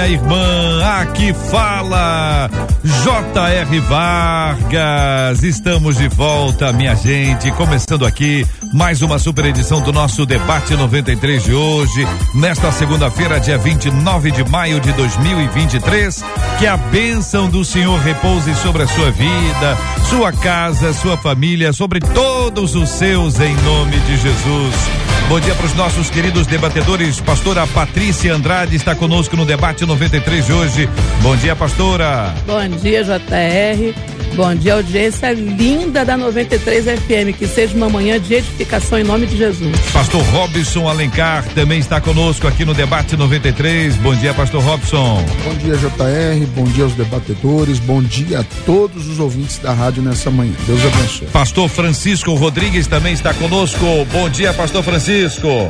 minha irmã. Aqui fala J.R. Vargas. Estamos de volta, minha gente. Começando aqui mais uma super edição do nosso debate 93 de hoje, nesta segunda-feira, dia 29 de maio de 2023. Que a bênção do Senhor repouse sobre a sua vida, sua casa, sua família, sobre todos os seus, em nome de Jesus. Bom dia para os nossos queridos debatedores. Pastora Patrícia Andrade está conosco no debate 93 de hoje. Bom dia, pastora. Bom dia, JR. Bom dia, audiência linda da 93 FM. Que seja uma manhã de edificação em nome de Jesus. Pastor Robson Alencar também está conosco aqui no Debate 93. Bom dia, Pastor Robson. Bom dia, JR. Bom dia aos debatedores. Bom dia a todos os ouvintes da rádio nessa manhã. Deus abençoe. Pastor Francisco Rodrigues também está conosco. Bom dia, Pastor Francisco. Francisco.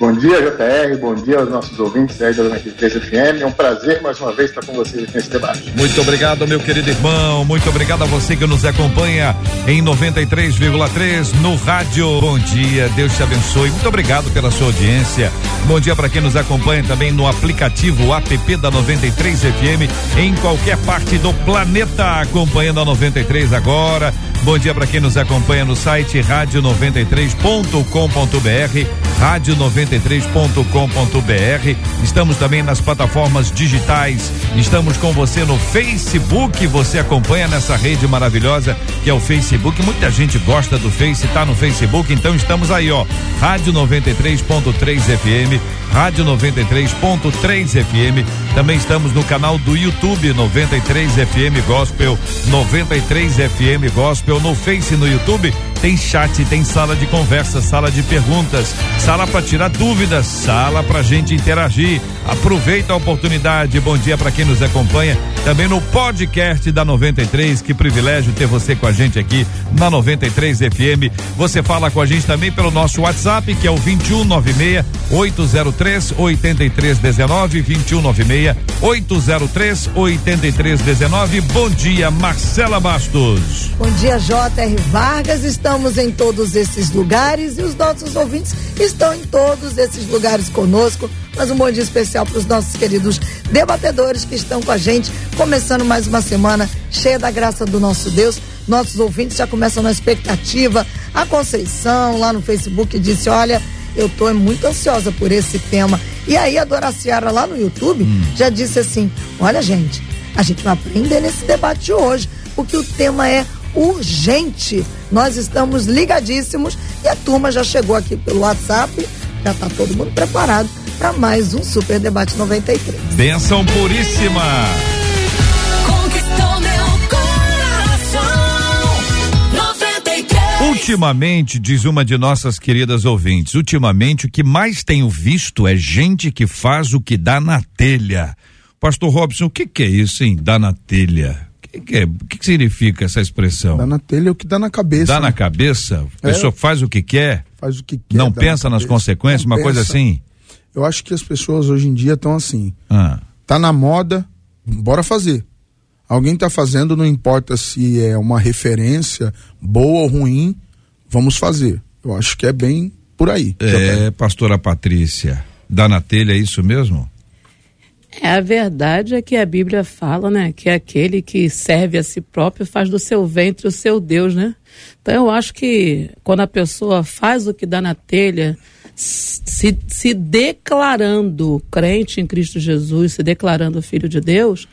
Bom dia, JR. Bom dia aos nossos ouvintes aí da 93 FM. É um prazer mais uma vez estar com vocês aqui nesse debate. Muito obrigado, meu querido irmão. Muito obrigado a você que nos acompanha em 93,3 no rádio. Bom dia, Deus te abençoe. Muito obrigado pela sua audiência. Bom dia para quem nos acompanha também no aplicativo app da 93 FM em qualquer parte do planeta, acompanhando a 93 agora. Bom dia para quem nos acompanha no site rádio93.com.br, rádio93.com.br. Estamos também nas plataformas digitais. Estamos com você no Facebook. Você acompanha nessa rede maravilhosa que é o Facebook. Muita gente gosta do Face, tá no Facebook, então estamos aí, ó. Rádio 93.3 FM, Rádio 93.3 FM. Também estamos no canal do YouTube 93 FM Gospel, 93 FM Gospel no Face no YouTube. Tem chat, tem sala de conversa, sala de perguntas, sala para tirar dúvidas, sala pra gente interagir. Aproveita a oportunidade. Bom dia para quem nos acompanha também no podcast da 93. Que privilégio ter você com a gente aqui na 93 FM. Você fala com a gente também pelo nosso WhatsApp, que é o 2196 803 8319 2196 803 8319. Bom dia, Marcela Bastos. Bom dia, J.R. Vargas. Estamos em todos esses lugares e os nossos ouvintes estão em todos esses lugares conosco. Mas um bom dia especial para os nossos queridos debatedores que estão com a gente, começando mais uma semana cheia da graça do nosso Deus. Nossos ouvintes já começam na expectativa. A Conceição, lá no Facebook, disse: Olha, eu tô muito ansiosa por esse tema. E aí a Dora Ciara lá no YouTube hum. já disse assim: Olha, gente, a gente vai aprender nesse debate de hoje, porque o tema é urgente. Nós estamos ligadíssimos e a turma já chegou aqui pelo WhatsApp, já está todo mundo preparado para mais um Super Debate 93. Benção puríssima! Ultimamente, diz uma de nossas queridas ouvintes, ultimamente o que mais tenho visto é gente que faz o que dá na telha. Pastor Robson, o que, que é isso, hein? Dá na telha. O que, que, é? Que, significa essa expressão? Dá na telha é o que dá na cabeça. Dá né? na cabeça? A pessoa é, faz o que quer? Faz o que quer. Não pensa na nas consequências, Não uma pensa. coisa assim? Eu acho que as pessoas hoje em dia estão assim. Ah. Tá na moda, bora fazer. Alguém está fazendo, não importa se é uma referência boa ou ruim, vamos fazer. Eu acho que é bem por aí. É, pastora Patrícia, dá na telha é isso mesmo? É, a verdade é que a Bíblia fala, né, que aquele que serve a si próprio faz do seu ventre o seu Deus, né? Então eu acho que quando a pessoa faz o que dá na telha, se, se declarando crente em Cristo Jesus, se declarando filho de Deus,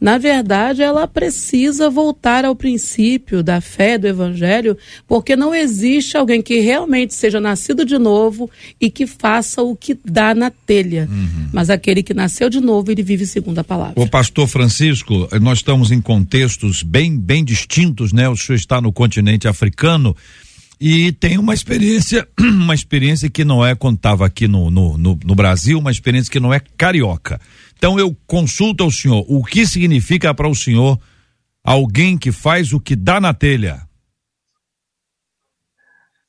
na verdade, ela precisa voltar ao princípio da fé do Evangelho, porque não existe alguém que realmente seja nascido de novo e que faça o que dá na telha. Uhum. Mas aquele que nasceu de novo, ele vive segundo a palavra. O pastor Francisco, nós estamos em contextos bem, bem distintos, né? O senhor está no continente africano e tem uma experiência, uma experiência que não é quando estava aqui no, no, no, no Brasil, uma experiência que não é carioca. Então eu consulto ao senhor o que significa para o senhor alguém que faz o que dá na telha?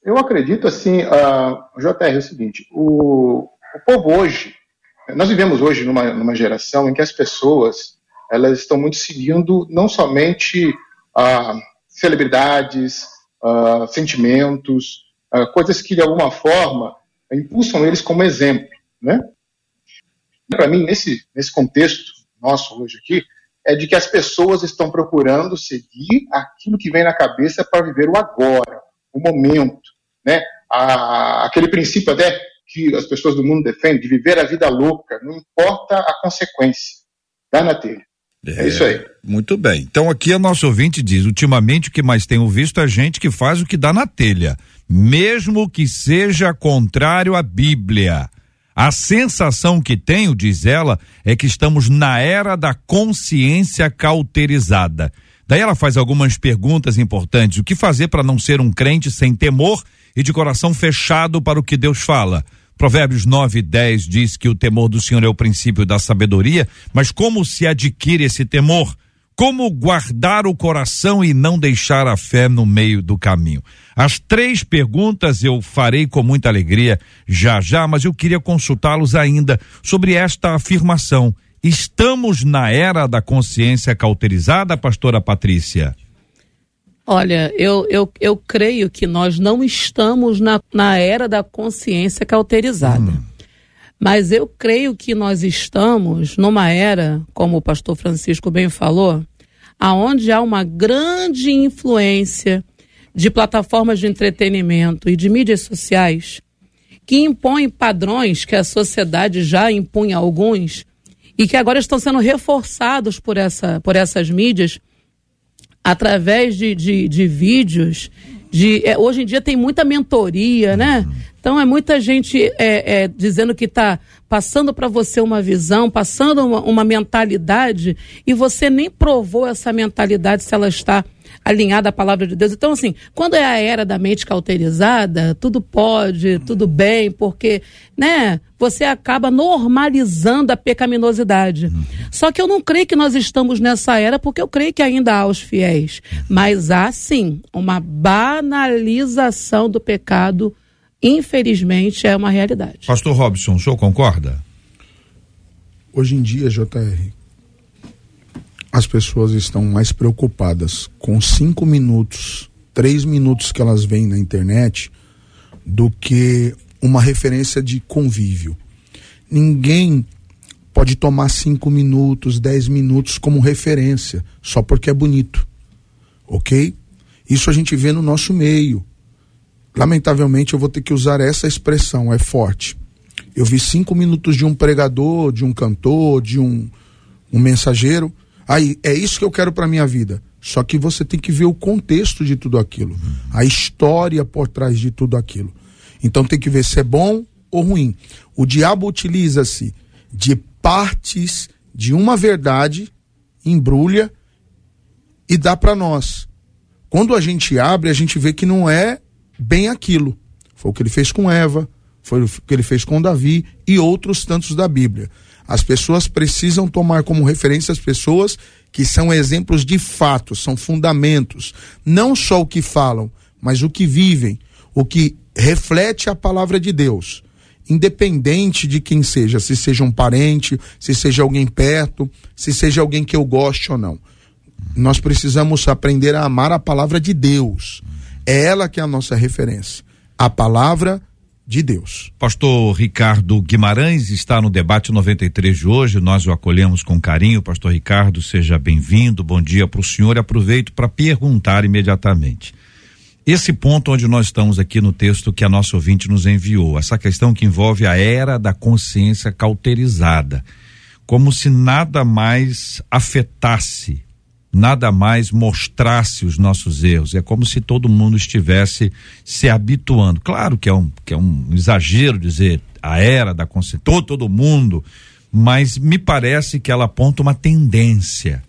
Eu acredito assim, uh, JR, é o seguinte, o, o povo hoje, nós vivemos hoje numa, numa geração em que as pessoas elas estão muito seguindo não somente uh, celebridades, uh, sentimentos, uh, coisas que de alguma forma impulsam eles como exemplo, né? Para mim, nesse, nesse contexto nosso hoje aqui, é de que as pessoas estão procurando seguir aquilo que vem na cabeça para viver o agora, o momento, né? A, aquele princípio até que as pessoas do mundo defendem de viver a vida louca, não importa a consequência, dá na telha. É, é, isso aí. Muito bem. Então aqui a nosso ouvinte diz: ultimamente o que mais tenho visto é gente que faz o que dá na telha, mesmo que seja contrário à Bíblia. A sensação que tenho, diz ela, é que estamos na era da consciência cauterizada. Daí ela faz algumas perguntas importantes. O que fazer para não ser um crente sem temor e de coração fechado para o que Deus fala? Provérbios 9 e 10 diz que o temor do Senhor é o princípio da sabedoria, mas como se adquire esse temor? Como guardar o coração e não deixar a fé no meio do caminho? As três perguntas eu farei com muita alegria já já, mas eu queria consultá-los ainda sobre esta afirmação. Estamos na era da consciência cauterizada, pastora Patrícia? Olha, eu, eu, eu creio que nós não estamos na, na era da consciência cauterizada. Hum. Mas eu creio que nós estamos numa era, como o pastor Francisco bem falou, aonde há uma grande influência de plataformas de entretenimento e de mídias sociais que impõem padrões que a sociedade já impunha alguns e que agora estão sendo reforçados por, essa, por essas mídias através de, de, de vídeos. De, é, hoje em dia tem muita mentoria, né? Então é muita gente é, é, dizendo que está passando para você uma visão, passando uma, uma mentalidade, e você nem provou essa mentalidade se ela está alinhada à palavra de Deus. Então, assim, quando é a era da mente cauterizada, tudo pode, tudo bem, porque, né, você acaba normalizando a pecaminosidade. Só que eu não creio que nós estamos nessa era, porque eu creio que ainda há os fiéis. Mas há, sim, uma banalização do pecado, infelizmente, é uma realidade. Pastor Robson, o senhor concorda? Hoje em dia, JR, as pessoas estão mais preocupadas com cinco minutos, três minutos que elas veem na internet, do que uma referência de convívio. Ninguém pode tomar cinco minutos, dez minutos como referência, só porque é bonito. Ok? Isso a gente vê no nosso meio. Lamentavelmente, eu vou ter que usar essa expressão, é forte. Eu vi cinco minutos de um pregador, de um cantor, de um, um mensageiro Aí, é isso que eu quero para minha vida. Só que você tem que ver o contexto de tudo aquilo, a história por trás de tudo aquilo. Então tem que ver se é bom ou ruim. O diabo utiliza-se de partes de uma verdade, embrulha e dá para nós. Quando a gente abre, a gente vê que não é bem aquilo. Foi o que ele fez com Eva, foi o que ele fez com Davi e outros tantos da Bíblia. As pessoas precisam tomar como referência as pessoas que são exemplos de fato, são fundamentos. Não só o que falam, mas o que vivem, o que reflete a palavra de Deus. Independente de quem seja, se seja um parente, se seja alguém perto, se seja alguém que eu goste ou não. Nós precisamos aprender a amar a palavra de Deus. É ela que é a nossa referência. A palavra de Deus. Pastor Ricardo Guimarães está no debate 93 de hoje. Nós o acolhemos com carinho. Pastor Ricardo, seja bem-vindo. Bom dia para o senhor. Aproveito para perguntar imediatamente. Esse ponto onde nós estamos aqui no texto que a nossa ouvinte nos enviou, essa questão que envolve a era da consciência cauterizada, como se nada mais afetasse nada mais mostrasse os nossos erros. É como se todo mundo estivesse se habituando. Claro que é um, que é um exagero dizer a era da consciência, todo, todo mundo, mas me parece que ela aponta uma tendência.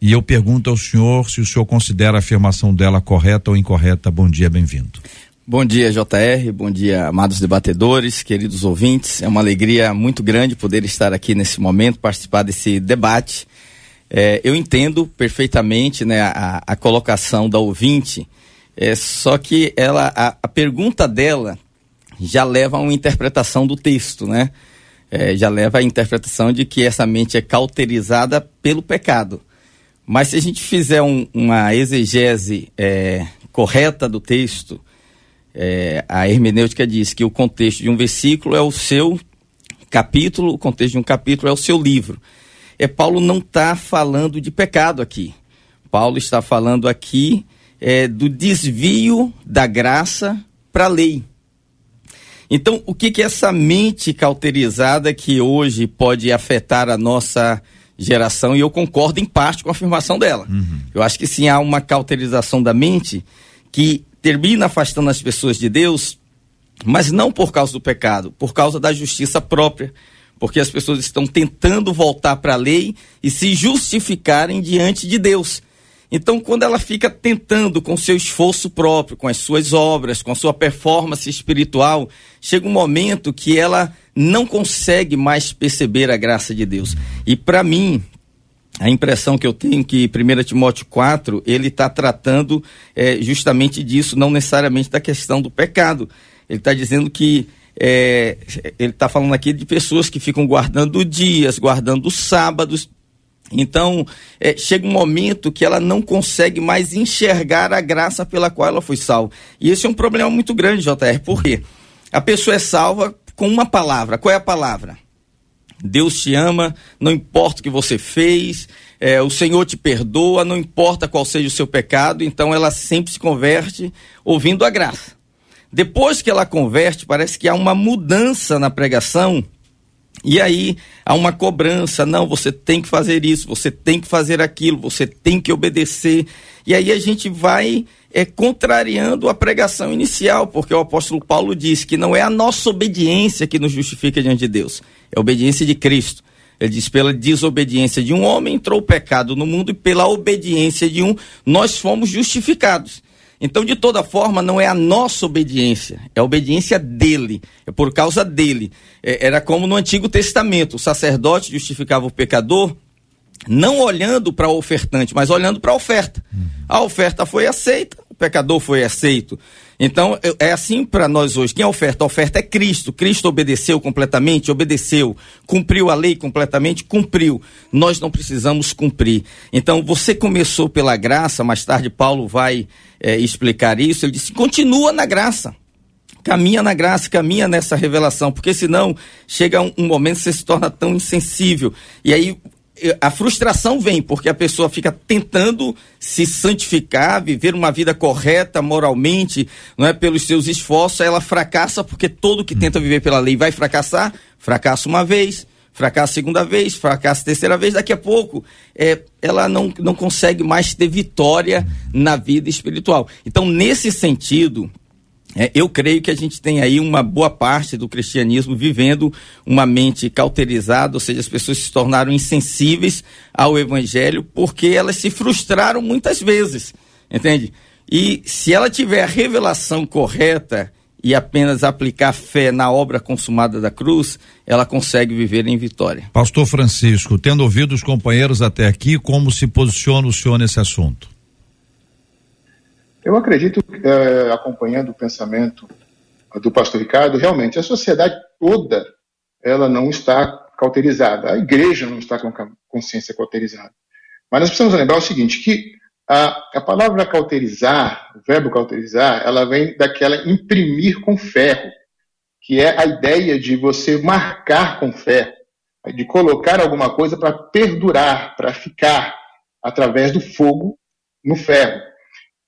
E eu pergunto ao senhor se o senhor considera a afirmação dela correta ou incorreta. Bom dia, bem-vindo. Bom dia, JR. Bom dia, amados debatedores, queridos ouvintes. É uma alegria muito grande poder estar aqui nesse momento, participar desse debate É, eu entendo perfeitamente né, a, a colocação da ouvinte, é, só que ela, a, a, pergunta dela já leva a uma interpretação do texto, né? É, já leva a interpretação de que essa mente é cauterizada pelo pecado. Mas se a gente fizer um, uma exegese é, correta do texto, é, a hermenêutica diz que o contexto de um versículo é o seu capítulo, o contexto de um capítulo é o seu livro. É, Paulo não está falando de pecado aqui. Paulo está falando aqui é, do desvio da graça para a lei. Então, o que que essa mente cauterizada que hoje pode afetar a nossa geração, e eu concordo em parte com a afirmação dela. Uhum. Eu acho que sim há uma cauterização da mente que termina afastando as pessoas de Deus, mas não por causa do pecado, por causa da justiça própria, porque as pessoas estão tentando voltar para a lei e se justificarem diante de Deus. Então, quando ela fica tentando com seu esforço próprio, com as suas obras, com a sua performance espiritual, chega um momento que ela não consegue mais perceber a graça de Deus. E para mim, a impressão que eu tenho que 1 Timóteo 4, ele está tratando é, justamente disso, não necessariamente da questão do pecado. Ele está dizendo que é, ele está falando aqui de pessoas que ficam guardando dias, guardando sábados, então, é, chega um momento que ela não consegue mais enxergar a graça pela qual ela foi salva. E esse é um problema muito grande, JR, porque a pessoa é salva com uma palavra. Qual é a palavra? Deus te ama, não importa o que você fez, é, o Senhor te perdoa, não importa qual seja o seu pecado, então ela sempre se converte ouvindo a graça. Depois que ela converte, parece que há uma mudança na pregação e aí há uma cobrança, não, você tem que fazer isso, você tem que fazer aquilo, você tem que obedecer. E aí a gente vai é, contrariando a pregação inicial, porque o apóstolo Paulo diz que não é a nossa obediência que nos justifica diante de Deus, é a obediência de Cristo. Ele diz: pela desobediência de um homem entrou o pecado no mundo, e pela obediência de um nós fomos justificados. Então, de toda forma, não é a nossa obediência, é a obediência dele, é por causa dele. É, era como no Antigo Testamento: o sacerdote justificava o pecador não olhando para o ofertante, mas olhando para a oferta. Uhum. A oferta foi aceita, o pecador foi aceito. Então, é assim para nós hoje. Quem é oferta? A oferta é Cristo. Cristo obedeceu completamente, obedeceu. Cumpriu a lei completamente, cumpriu. Nós não precisamos cumprir. Então, você começou pela graça, mais tarde Paulo vai é, explicar isso. Ele disse: continua na graça. Caminha na graça, caminha nessa revelação, porque senão chega um, um momento que você se torna tão insensível. E aí a frustração vem porque a pessoa fica tentando se santificar, viver uma vida correta moralmente, não é pelos seus esforços, ela fracassa porque todo que tenta viver pela lei vai fracassar, fracassa uma vez, fracassa segunda vez, fracassa terceira vez, daqui a pouco é, ela não, não consegue mais ter vitória na vida espiritual. Então, nesse sentido, é, eu creio que a gente tem aí uma boa parte do cristianismo vivendo uma mente cauterizada, ou seja, as pessoas se tornaram insensíveis ao evangelho porque elas se frustraram muitas vezes, entende? E se ela tiver a revelação correta e apenas aplicar fé na obra consumada da cruz, ela consegue viver em vitória. Pastor Francisco, tendo ouvido os companheiros até aqui, como se posiciona o senhor nesse assunto? Eu acredito, é, acompanhando o pensamento do pastor Ricardo, realmente a sociedade toda ela não está cauterizada, a igreja não está com consciência cauterizada. Mas nós precisamos lembrar o seguinte, que a, a palavra cauterizar, o verbo cauterizar, ela vem daquela imprimir com ferro, que é a ideia de você marcar com ferro, de colocar alguma coisa para perdurar, para ficar através do fogo no ferro.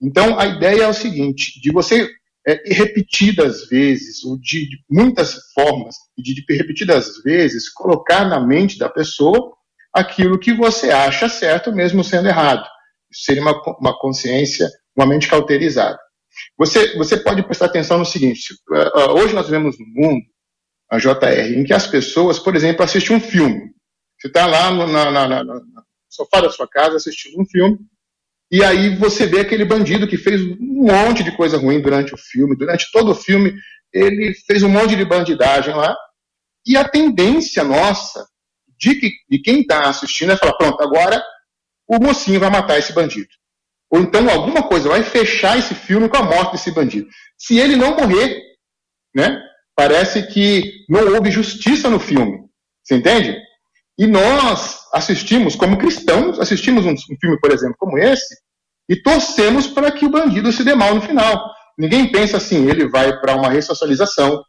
Então, a ideia é o seguinte: de você é, repetidas vezes, ou de, de muitas formas, de, de repetidas vezes, colocar na mente da pessoa aquilo que você acha certo, mesmo sendo errado. Isso seria uma, uma consciência, uma mente cauterizada. Você, você pode prestar atenção no seguinte: uh, uh, hoje nós vivemos no mundo, a JR, em que as pessoas, por exemplo, assistem um filme. Você está lá no, na, na, na, no sofá da sua casa assistindo um filme, e aí você vê aquele bandido que fez um monte de coisa ruim durante o filme, durante todo o filme, ele fez um monte de bandidagem lá. E a tendência nossa, de, que, de quem está assistindo, é falar: pronto, agora o mocinho vai matar esse bandido. Ou então alguma coisa vai fechar esse filme com a morte desse bandido. Se ele não morrer, né, parece que não houve justiça no filme. Você entende? E nós assistimos, como cristãos, assistimos um, filme, por exemplo, como esse, e torcemos para que o bandido se dê mal no final. Ninguém pensa assim, ele vai para uma ressocialização,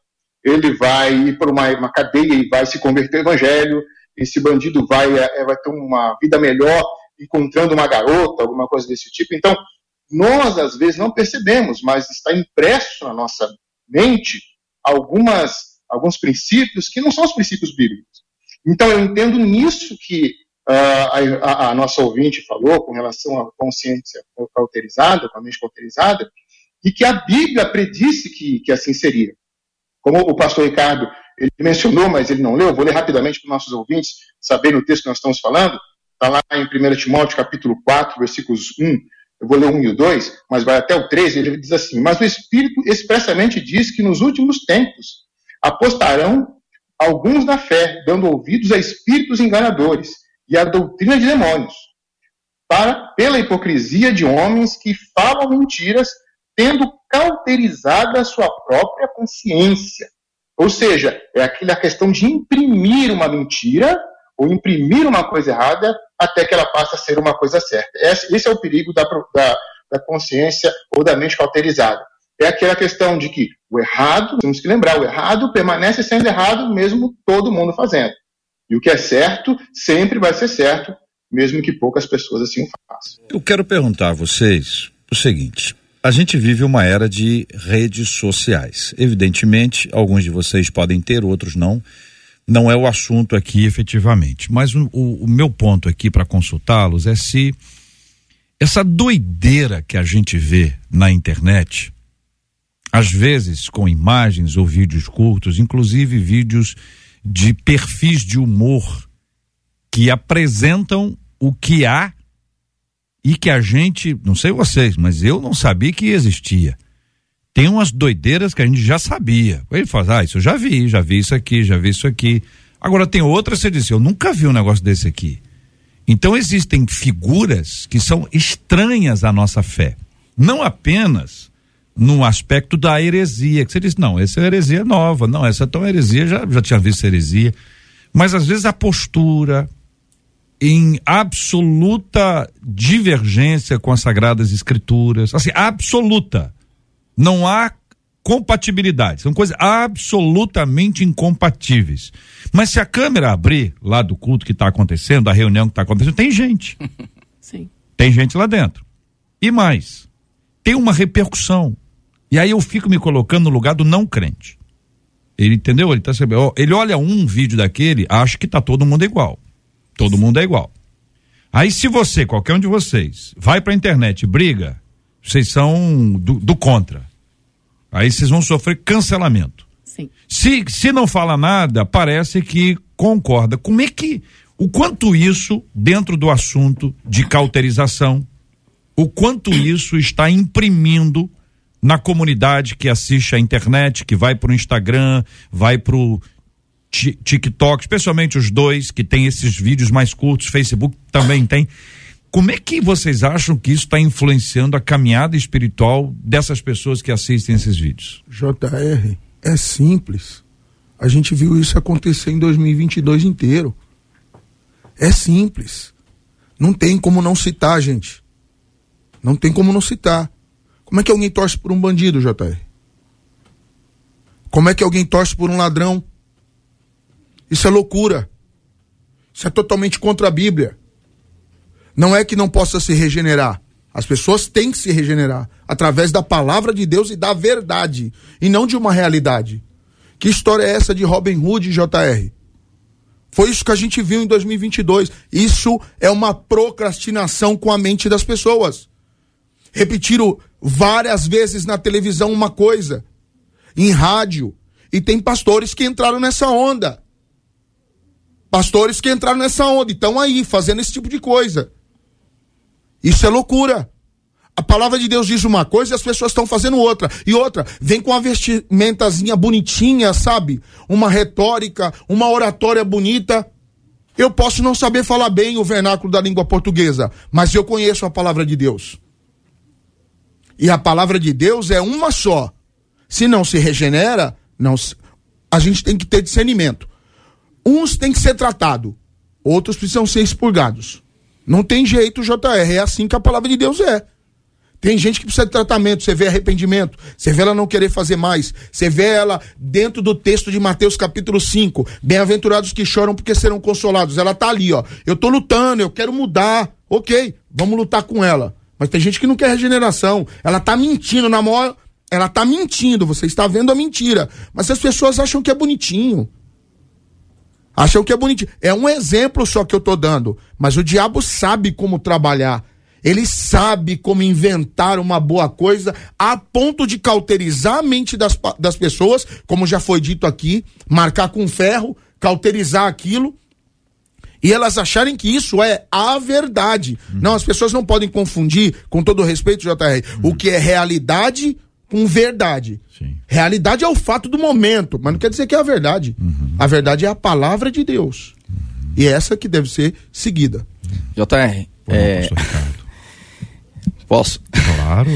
ele vai ir para uma, uma, cadeia e vai se converter ao evangelho, esse bandido vai, é, vai ter uma vida melhor encontrando uma garota, alguma coisa desse tipo. Então, nós às vezes não percebemos, mas está impresso na nossa mente algumas, alguns princípios que não são os princípios bíblicos. Então, eu entendo nisso que uh, a, a, nossa ouvinte falou com relação à consciência cauterizada, com a mente cauterizada, e que a Bíblia predisse que, que assim seria. Como o pastor Ricardo ele mencionou, mas ele não leu, vou ler rapidamente para os nossos ouvintes saberem o texto que nós estamos falando. Está lá em 1 Timóteo, capítulo 4, versículos 1. Eu vou ler o 1 e o 2, mas vai até o 3. Ele diz assim: Mas o Espírito expressamente diz que nos últimos tempos apostarão alguns na fé, dando ouvidos a espíritos enganadores e a doutrina de demônios, para pela hipocrisia de homens que falam mentiras, tendo cauterizada a sua própria consciência. Ou seja, é aquela questão de imprimir uma mentira ou imprimir uma coisa errada até que ela passe a ser uma coisa certa. Esse é o perigo da, da, da consciência ou da mente cauterizada. É aquela questão de que o errado, temos que lembrar, o errado permanece sendo errado mesmo todo mundo fazendo. E o que é certo sempre vai ser certo, mesmo que poucas pessoas assim o façam. Eu quero perguntar a vocês o seguinte: a gente vive uma era de redes sociais. Evidentemente, alguns de vocês podem ter, outros não. Não é o assunto aqui efetivamente. Mas o, o, o meu ponto aqui para consultá-los é se essa doideira que a gente vê na internet, às vezes com imagens ou vídeos curtos, inclusive vídeos de perfis de humor que apresentam o que há e que a gente, não sei vocês, mas eu não sabia que existia. Tem umas doideiras que a gente já sabia. Ele fala, ah, isso eu já vi, já vi isso aqui, já vi isso aqui. Agora tem outras, você disse, eu nunca vi um negócio desse aqui. Então existem figuras que são estranhas à nossa fé. Não apenas no aspecto da heresia, que você diz, não, essa é heresia nova, não, essa é tão heresia, já, já tinha visto heresia. Mas às vezes a postura, em absoluta divergência com as sagradas escrituras, assim, absoluta. Não há compatibilidade, são coisas absolutamente incompatíveis. Mas se a câmera abrir lá do culto que está acontecendo, da reunião que está acontecendo, tem gente. Sim. Tem gente lá dentro. E mais, tem uma repercussão. E aí eu fico me colocando no lugar do não crente. Ele entendeu? Ele tá ele olha um vídeo daquele, acha que tá todo mundo igual. Todo mundo é igual. Aí se você, qualquer um de vocês, vai pra internet e briga, vocês são do, do contra. Aí vocês vão sofrer cancelamento. Sim. Se, se não fala nada, parece que concorda. Como é que, o quanto isso, dentro do assunto de cauterização, o quanto isso está imprimindo na comunidade que assiste a internet, que vai para o Instagram, vai para o TikTok, especialmente os dois que tem esses vídeos mais curtos, Facebook também tem. Como é que vocês acham que isso está influenciando a caminhada espiritual dessas pessoas que assistem esses vídeos? JR, é simples. A gente viu isso acontecer em 2022 inteiro. É simples. Não tem como não citar, gente. Não tem como não citar. Como é que alguém torce por um bandido, JR? Como é que alguém torce por um ladrão? Isso é loucura. Isso é totalmente contra a Bíblia. Não é que não possa se regenerar. As pessoas têm que se regenerar através da palavra de Deus e da verdade, e não de uma realidade. Que história é essa de Robin Hood e JR? Foi isso que a gente viu em 2022. Isso é uma procrastinação com a mente das pessoas. Repetiram várias vezes na televisão uma coisa, em rádio, e tem pastores que entraram nessa onda. Pastores que entraram nessa onda estão aí fazendo esse tipo de coisa. Isso é loucura. A palavra de Deus diz uma coisa e as pessoas estão fazendo outra. E outra, vem com uma vestimentazinha bonitinha, sabe? Uma retórica, uma oratória bonita. Eu posso não saber falar bem o vernáculo da língua portuguesa, mas eu conheço a palavra de Deus. E a palavra de Deus é uma só. Se não se regenera, não se... a gente tem que ter discernimento. Uns têm que ser tratados, outros precisam ser expurgados. Não tem jeito, JR, é assim que a palavra de Deus é. Tem gente que precisa de tratamento, você vê arrependimento, você vê ela não querer fazer mais, você vê ela dentro do texto de Mateus capítulo 5, bem-aventurados que choram porque serão consolados. Ela tá ali, ó. Eu tô lutando, eu quero mudar. OK, vamos lutar com ela. Mas tem gente que não quer regeneração. Ela tá mentindo na maior. Ela tá mentindo, você está vendo a mentira. Mas as pessoas acham que é bonitinho. Acham que é bonitinho. É um exemplo só que eu tô dando. Mas o diabo sabe como trabalhar. Ele sabe como inventar uma boa coisa a ponto de cauterizar a mente das, das pessoas, como já foi dito aqui, marcar com ferro, cauterizar aquilo e elas acharem que isso é a verdade. Uhum. Não, as pessoas não podem confundir, com todo respeito, JR, uhum. o que é realidade com verdade. Sim. Realidade é o fato do momento, mas não quer dizer que é a verdade. Uhum. A verdade é a palavra de Deus. E é essa que deve ser seguida. JR, é... posso? Claro.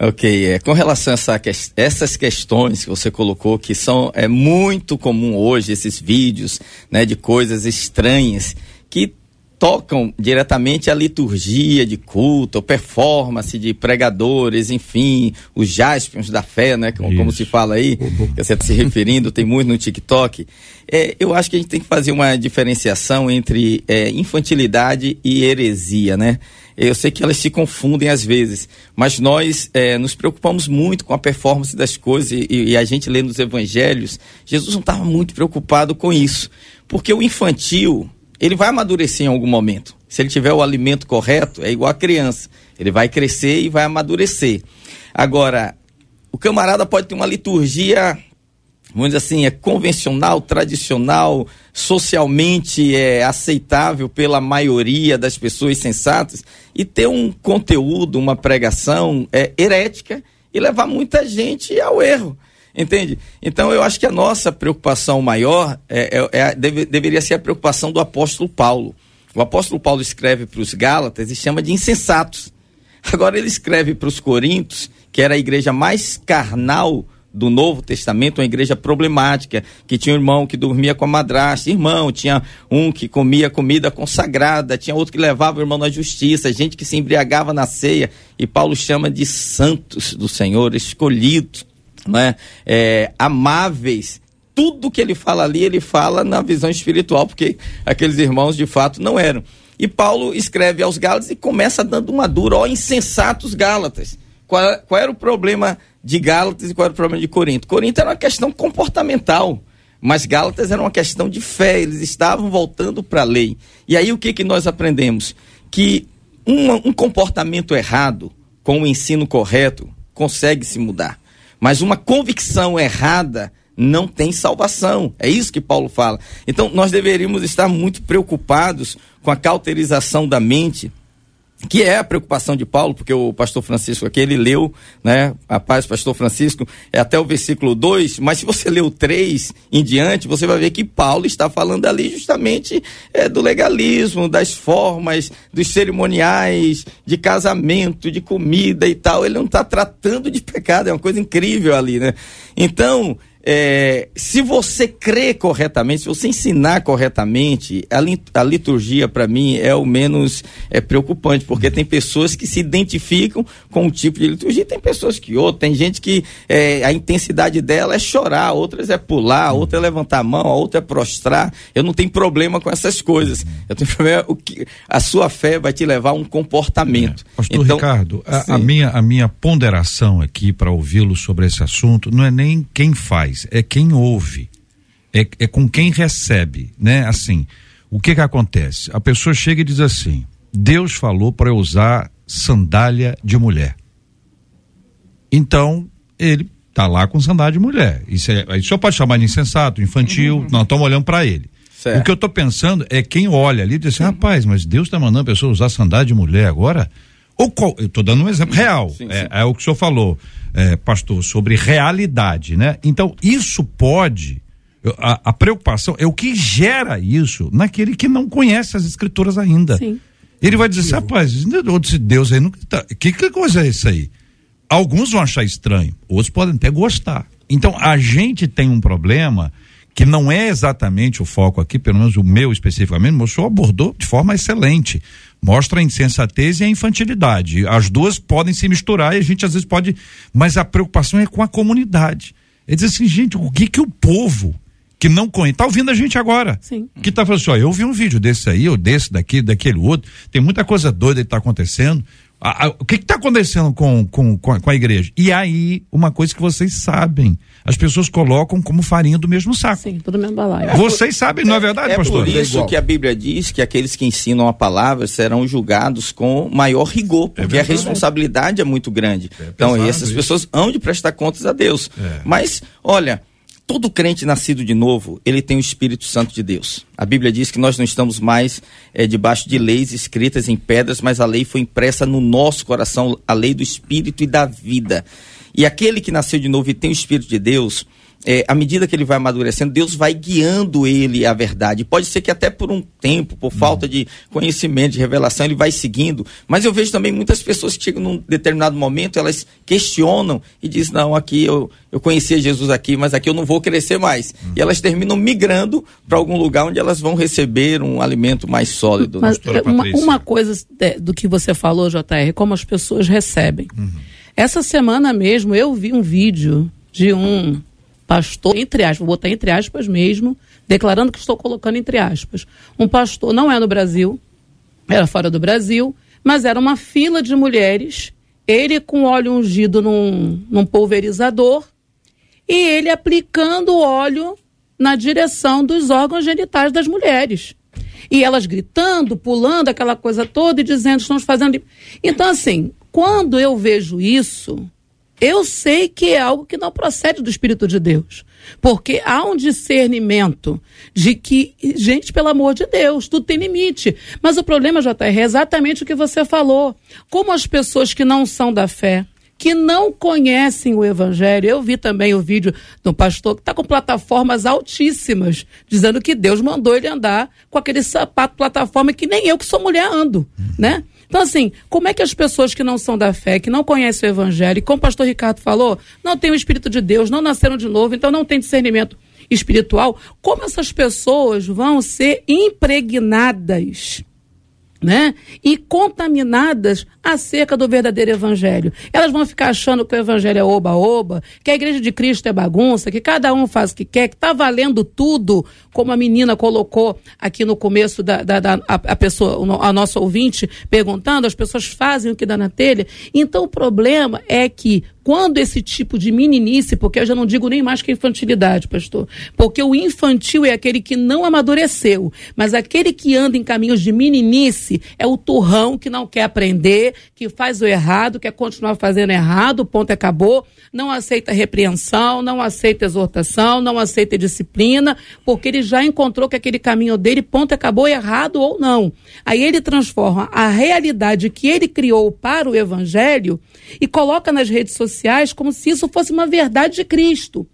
Ok, é, com relação a essa, essas questões que você colocou, que são é muito comum hoje, esses vídeos né, de coisas estranhas que tocam diretamente a liturgia de culto, performance de pregadores, enfim, os jaspions da fé, né, como, como se fala aí, que você está se referindo, tem muito no TikTok. É, eu acho que a gente tem que fazer uma diferenciação entre é, infantilidade e heresia, né? Eu sei que elas se confundem às vezes, mas nós é, nos preocupamos muito com a performance das coisas e, e a gente lê nos evangelhos, Jesus não estava muito preocupado com isso, porque o infantil, ele vai amadurecer em algum momento. Se ele tiver o alimento correto, é igual a criança, ele vai crescer e vai amadurecer. Agora, o camarada pode ter uma liturgia vamos dizer assim, é convencional, tradicional, socialmente é aceitável pela maioria das pessoas sensatas e ter um conteúdo, uma pregação é, herética e levar muita gente ao erro. Entende? Então eu acho que a nossa preocupação maior é, é, é deve, deveria ser a preocupação do apóstolo Paulo. O apóstolo Paulo escreve para os Gálatas e chama de insensatos. Agora ele escreve para os Coríntios, que era a igreja mais carnal do Novo Testamento, uma igreja problemática, que tinha um irmão que dormia com a madrasta, irmão, tinha um que comia comida consagrada, tinha outro que levava o irmão na justiça, gente que se embriagava na ceia, e Paulo chama de santos do Senhor, escolhidos, né? É, amáveis, tudo que ele fala ali, ele fala na visão espiritual, porque aqueles irmãos de fato não eram. E Paulo escreve aos Gálatas e começa dando uma dura, ó, insensatos Gálatas. Qual, qual era o problema de Gálatas e qual era o problema de Corinto. Corinto era uma questão comportamental, mas Gálatas era uma questão de fé, eles estavam voltando para a lei. E aí o que, que nós aprendemos? Que um, um comportamento errado com o ensino correto consegue se mudar, mas uma convicção errada não tem salvação. É isso que Paulo fala. Então, nós deveríamos estar muito preocupados com a cauterização da mente que é a preocupação de Paulo, porque o pastor Francisco aqui, ele leu, né, a paz, pastor Francisco, é até o versículo 2, mas se você ler o 3 em diante, você vai ver que Paulo está falando ali justamente é, do legalismo, das formas, dos cerimoniais, de casamento, de comida e tal, ele não está tratando de pecado, é uma coisa incrível ali, né? Então, é, se você crê corretamente, se você ensinar corretamente, a, liturgia para mim é o menos é, preocupante, porque tem pessoas que se identificam com um tipo de liturgia, tem pessoas que outras, tem gente que é, a intensidade dela é chorar, outras é pular, outra é levantar a mão, a outra é prostrar. Eu não tenho problema com essas coisas. Eu tenho problema o que a sua fé vai te levar a um comportamento. É. Pastor então, Ricardo, a, a, minha a minha ponderação aqui para ouvi-lo sobre esse assunto não é nem quem faz faz, é quem ouve, é, é com quem recebe, né? Assim, o que que acontece? A pessoa chega e diz assim: Deus falou para eu usar sandália de mulher. Então, ele tá lá com sandália de mulher. Isso é, aí pode chamar de insensato, infantil, uhum. não estamos olhando para ele. Certo. O que eu estou pensando é quem olha ali e diz assim, uhum. rapaz, mas Deus está mandando a pessoa usar sandália de mulher agora? Ou qual, eu estou dando um exemplo real, sim, é, sim. é, o que o senhor falou, é, pastor, sobre realidade, né? Então, isso pode A, a, preocupação é o que gera isso naquele que não conhece as escrituras ainda. Sim. Ele vai dizer, rapaz, Deus aí não tá. Que, que coisa é isso aí? Alguns vão achar estranho, outros podem até gostar. Então a gente tem um problema que não é exatamente o foco aqui, pelo menos o meu especificamente, mas o senhor abordou de forma excelente. Mostra a insensatez e a infantilidade. As duas podem se misturar e a gente às vezes pode. Mas a preocupação é com a comunidade. É dizer assim, gente, o que que o povo que não conhece, tá ouvindo a gente agora. Sim. Que tá falando assim, ó, eu vi um vídeo desse aí, ou desse, daqui, daquele outro, tem muita coisa doida que tá acontecendo. A, a, o que está acontecendo com, com, com a, com, a, igreja? E aí, uma coisa que vocês sabem, as pessoas colocam como farinha do mesmo saco. Sim, tudo mesmo balaio. vocês sabem, não é verdade, é pastor? É por isso é que a Bíblia diz que aqueles que ensinam a palavra serão julgados com maior rigor, porque é a responsabilidade é muito grande. É então, essas isso. pessoas hão de prestar contas a Deus. É. Mas, olha, todo crente nascido de novo, ele tem o Espírito Santo de Deus. A Bíblia diz que nós não estamos mais é, debaixo de leis escritas em pedras, mas a lei foi impressa no nosso coração, a lei do Espírito e da vida. E aquele que nasceu de novo e tem o Espírito de Deus, é, à medida que ele vai amadurecendo, Deus vai guiando ele à verdade. Pode ser que até por um tempo, por falta de conhecimento, de revelação, ele vai seguindo. Mas eu vejo também muitas pessoas que chegam num determinado momento, elas questionam e dizem: Não, aqui eu, eu conhecia Jesus aqui, mas aqui eu não vou crescer mais. Uhum. E elas terminam migrando para algum lugar onde elas vão receber um alimento mais sólido. Mas, uma, uma, coisa do que você falou, JR, como as pessoas recebem. Uhum. Essa semana mesmo eu vi um vídeo de um pastor, entre aspas, vou botar entre aspas mesmo, declarando que estou colocando entre aspas. Um pastor não é no Brasil, era fora do Brasil, mas era uma fila de mulheres, ele com óleo ungido num, num pulverizador e ele aplicando óleo na direção dos órgãos genitais das mulheres. E elas gritando, pulando, aquela coisa toda e dizendo: estamos fazendo. Então, assim, quando eu vejo isso, eu sei que é algo que não procede do Espírito de Deus. Porque há um discernimento de que, gente, pelo amor de Deus, tudo tem limite. Mas o problema, JR, é exatamente o que você falou. Como as pessoas que não são da fé, que não conhecem o Evangelho. Eu vi também o vídeo do pastor que está com plataformas altíssimas, dizendo que Deus mandou ele andar com aquele sapato plataforma que nem eu, que sou mulher, ando, né? Então, assim, como é que as pessoas que não são da fé, que não conhecem o evangelho, e como o pastor Ricardo falou, não têm o Espírito de Deus, não nasceram de novo, então não tem discernimento espiritual, como essas pessoas vão ser impregnadas né? E contaminadas acerca do verdadeiro evangelho. Elas vão ficar achando que o evangelho é oba-oba, que a igreja de Cristo é bagunça, que cada um faz o que quer, que está valendo tudo, como a menina colocou aqui no começo da, da, da a, a, pessoa, a nossa ouvinte perguntando, as pessoas fazem o que dá na telha. Então o problema é que quando esse tipo de meninice, porque eu já não digo nem mais que infantilidade, pastor, porque o infantil é aquele que não amadureceu, mas aquele que anda em caminhos de meninice é o turrão que não quer aprender, que faz o errado, quer continuar fazendo errado, ponto acabou, não aceita repreensão, não aceita exortação, não aceita disciplina, porque ele já encontrou que aquele caminho dele, ponto acabou, errado ou não. Aí ele transforma a realidade que ele criou para o evangelho e coloca nas redes sociais como se isso fosse uma verdade de Cristo.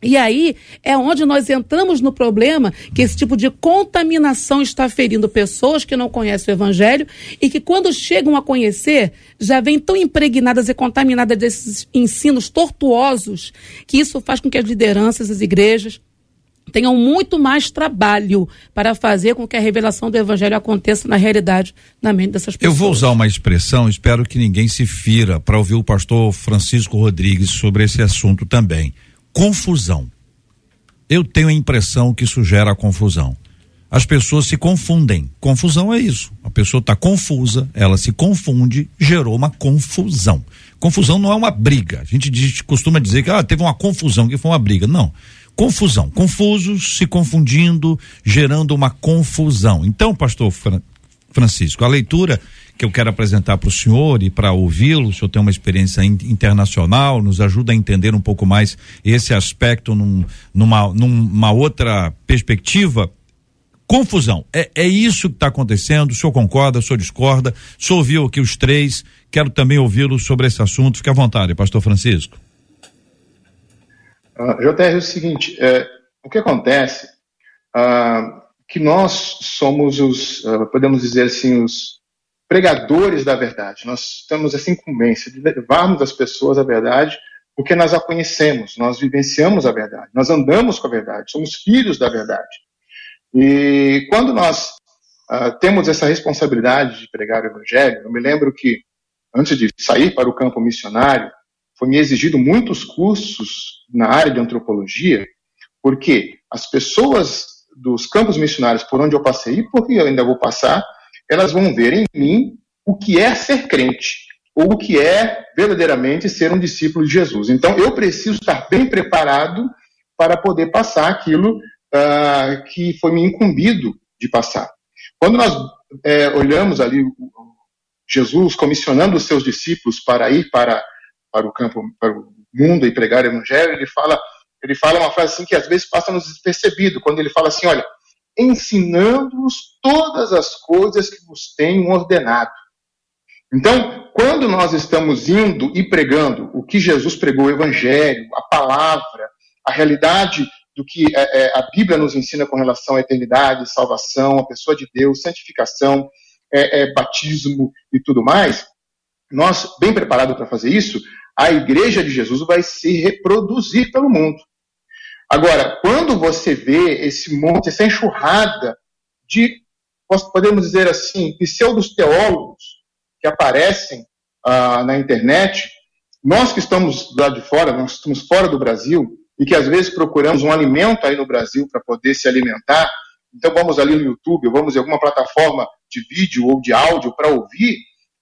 E aí é onde nós entramos no problema que esse tipo de contaminação está ferindo pessoas que não conhecem o Evangelho e que, quando chegam a conhecer, já vêm tão impregnadas e contaminadas desses ensinos tortuosos que isso faz com que as lideranças, as igrejas, tenham muito mais trabalho para fazer com que a revelação do evangelho aconteça na realidade, na mente dessas pessoas. Eu vou usar uma expressão, espero que ninguém se fira para ouvir o pastor Francisco Rodrigues sobre esse assunto também. Confusão. Eu tenho a impressão que isso gera confusão. As pessoas se confundem. Confusão é isso. A pessoa está confusa, ela se confunde, gerou uma confusão. Confusão não é uma briga. A gente diz, costuma dizer que ah, teve uma confusão, que foi uma briga. Não confusão, confusos, se confundindo, gerando uma confusão. Então, pastor Francisco, a leitura que eu quero apresentar para o senhor e para ouvi-lo, o senhor tem uma experiência internacional, nos ajuda a entender um pouco mais esse aspecto num, numa, numa outra perspectiva. Confusão, é, é isso que está acontecendo, o senhor concorda, o senhor discorda, o senhor ouviu aqui os três, quero também ouvi-lo sobre esse assunto, fique à vontade, pastor Francisco. Uh, JR, é o seguinte, é, o que acontece ah, que nós somos os, ah, podemos dizer assim, os pregadores da verdade. Nós temos essa incumbência de levarmos as pessoas à verdade porque nós a conhecemos, nós vivenciamos a verdade, nós andamos com a verdade, somos filhos da verdade. E quando nós temos essa responsabilidade de pregar o evangelho, eu me lembro que antes de sair para o campo missionário, foi me exigido muitos cursos na área de antropologia, porque as pessoas dos campos missionários por onde eu passei, e porque eu ainda vou passar, elas vão ver em mim o que é ser crente ou o que é verdadeiramente ser um discípulo de Jesus. Então, eu preciso estar bem preparado para poder passar aquilo uh, que foi me incumbido de passar. Quando nós é, olhamos ali Jesus comissionando os seus discípulos para ir para, para o campo, para o mundo e pregar o evangelho, ele fala, ele fala uma frase assim que às vezes passa nos despercebido, quando ele fala assim, olha, ensinando-os todas as coisas que vos tenho ordenado. Então, quando nós estamos indo e pregando o que Jesus pregou, o Evangelho, a palavra, a realidade do que é, é, a Bíblia nos ensina com relação à eternidade, salvação, a pessoa de Deus, santificação, é, é batismo e tudo mais, nós, bem preparados para fazer isso, a igreja de Jesus vai se reproduzir pelo mundo. Agora, quando você vê esse monte, essa enxurrada de, podemos dizer assim, pseudos teólogos, que aparecem ah, na internet, nós que estamos lá de fora, nós estamos fora do Brasil, e que às vezes procuramos um alimento aí no Brasil para poder se alimentar, então vamos ali no YouTube, vamos em alguma plataforma de vídeo ou de áudio para ouvir,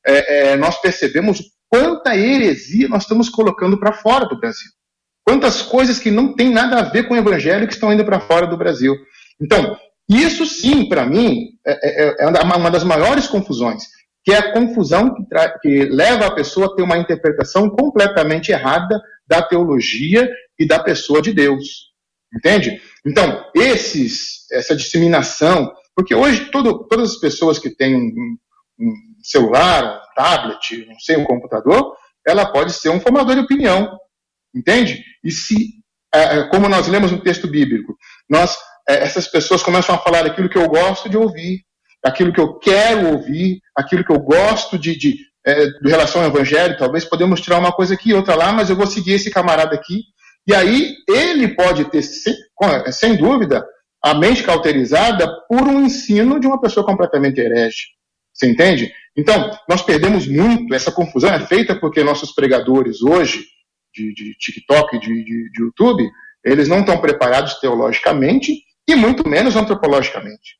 é, é, nós percebemos quanta heresia nós estamos colocando para fora do Brasil. Quantas coisas que não tem nada a ver com o evangelho que estão indo para fora do Brasil. Então, isso sim, para mim, é, é, é, uma das maiores confusões que é a confusão que, que, leva a pessoa a ter uma interpretação completamente errada da teologia e da pessoa de Deus. Entende? Então, esses, essa disseminação, porque hoje todo, todas as pessoas que têm um, um, celular, um tablet, não sei, um computador, ela pode ser um formador de opinião. Entende? E se, é, é como nós lemos no texto bíblico, nós, é, essas pessoas começam a falar aquilo que eu gosto de ouvir, aquilo que eu quero ouvir, aquilo que eu gosto de, de, de relação ao evangelho, talvez podemos tirar uma coisa aqui, outra lá, mas eu vou seguir esse camarada aqui. E aí ele pode ter, sem dúvida, a mente cauterizada por um ensino de uma pessoa completamente herege. Você entende? Então, nós perdemos muito, essa confusão é feita porque nossos pregadores hoje, de, de TikTok, de, de, de YouTube, eles não estão preparados teologicamente e muito menos antropologicamente.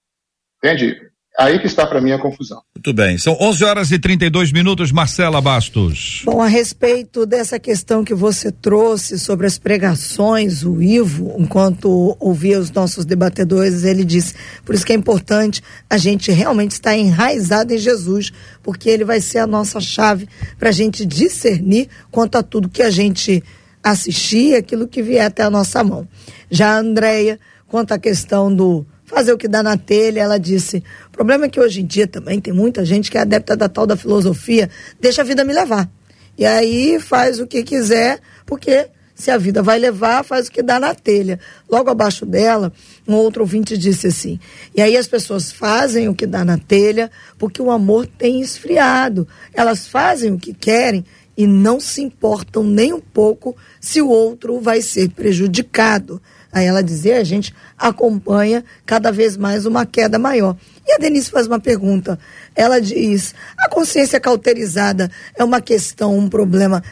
Entende? Aí que está para mim a confusão. Muito bem. São 11 horas e 32 minutos, Marcela Bastos. Bom, a respeito dessa questão que você trouxe sobre as pregações, o Ivo, enquanto ouvia os nossos debatedores, ele disse: por isso que é importante a gente realmente estar enraizado em Jesus, porque ele vai ser a nossa chave para a gente discernir quanto a tudo que a gente assistir, aquilo que vier até a nossa mão. Já a Andréia, quanto à questão do fazer o que dá na telha. Ela disse: o problema é que hoje em dia também tem muita gente que é adepta da tal da filosofia, deixa a vida me levar. E aí faz o que quiser, porque se a vida vai levar, faz o que dá na telha. Logo abaixo dela, um outro ouvinte disse assim: e aí as pessoas fazem o que dá na telha porque o amor tem esfriado. Elas fazem o que querem e não se importam nem um pouco se o outro vai ser prejudicado. Aí ela dizia, a gente acompanha cada vez mais uma queda maior. E a Denise faz uma pergunta. Ela diz: a consciência cauterizada é uma questão, um problema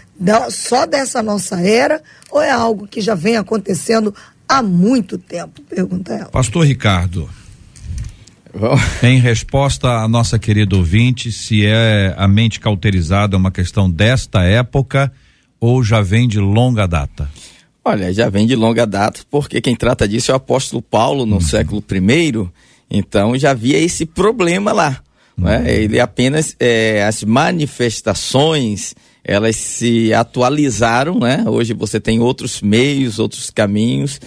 só dessa nossa era ou é algo que já vem acontecendo há muito tempo? Pergunta ela. Pastor Ricardo. Em resposta à nossa querida ouvinte, se é a mente cauterizada uma questão desta época ou já vem de longa data? Olha, já vem de longa data, porque quem trata disso é o apóstolo Paulo no uhum. século I, então já havia esse problema lá. Uhum. Né? Ele apenas, é, as manifestações, elas se atualizaram, né? Hoje você tem outros meios, outros caminhos,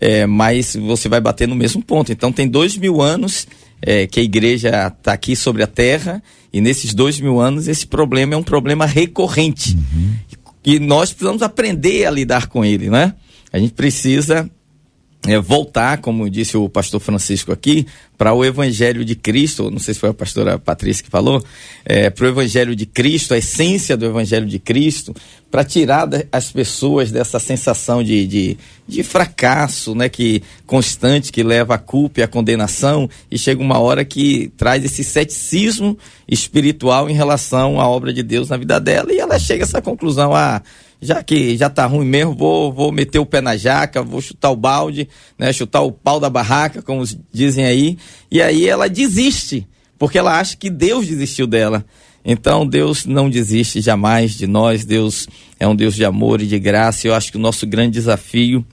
é, mas você vai bater no mesmo ponto. Então tem dois mil anos é, que a igreja está aqui sobre a terra, e nesses dois mil anos esse problema é um problema recorrente. Uhum. E nós precisamos aprender a lidar com ele, né? A gente precisa é, voltar, como disse o pastor Francisco aqui, para o Evangelho de Cristo, não sei se foi a pastora Patrícia que falou, é, para o Evangelho de Cristo, a essência do Evangelho de Cristo, para tirar as pessoas dessa sensação de, de, de, fracasso né, que constante, que leva à culpa e à condenação, e chega uma hora que traz esse ceticismo espiritual em relação à obra de Deus na vida dela, e ela chega a essa conclusão, ah, já que já tá ruim mesmo, vou, vou meter o pé na jaca, vou chutar o balde, né, chutar o pau da barraca, como dizem aí, e aí ela desiste, porque ela acha que Deus desistiu dela. Então Deus não desiste jamais de nós, Deus é um Deus de amor e de graça. Eu acho que o nosso grande desafio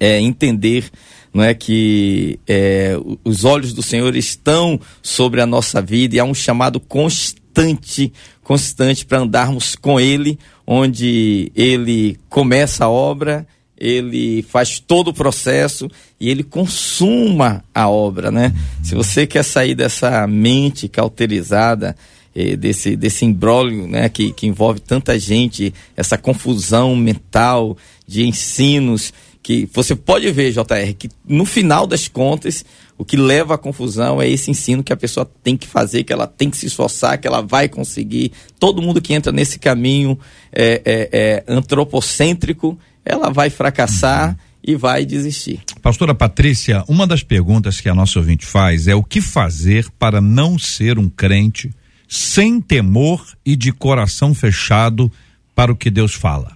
é entender não é que é, os olhos do Senhor estão sobre a nossa vida e há um chamado constante, constante para andarmos com Ele, onde Ele começa a obra, Ele faz todo o processo e Ele consuma a obra, né? Se você quer sair dessa mente cauterizada, eh, desse, desse imbróglio né, que, que envolve tanta gente, essa confusão mental de ensinos que você pode ver, JR, que no final das contas, o que leva à confusão é esse ensino que a pessoa tem que fazer, que ela tem que se esforçar, que ela vai conseguir. Todo mundo que entra nesse caminho é, é, é antropocêntrico, ela vai fracassar uhum. e vai desistir. Pastora Patrícia, uma das perguntas que a nossa ouvinte faz é o que fazer para não ser um crente sem temor e de coração fechado para o que Deus fala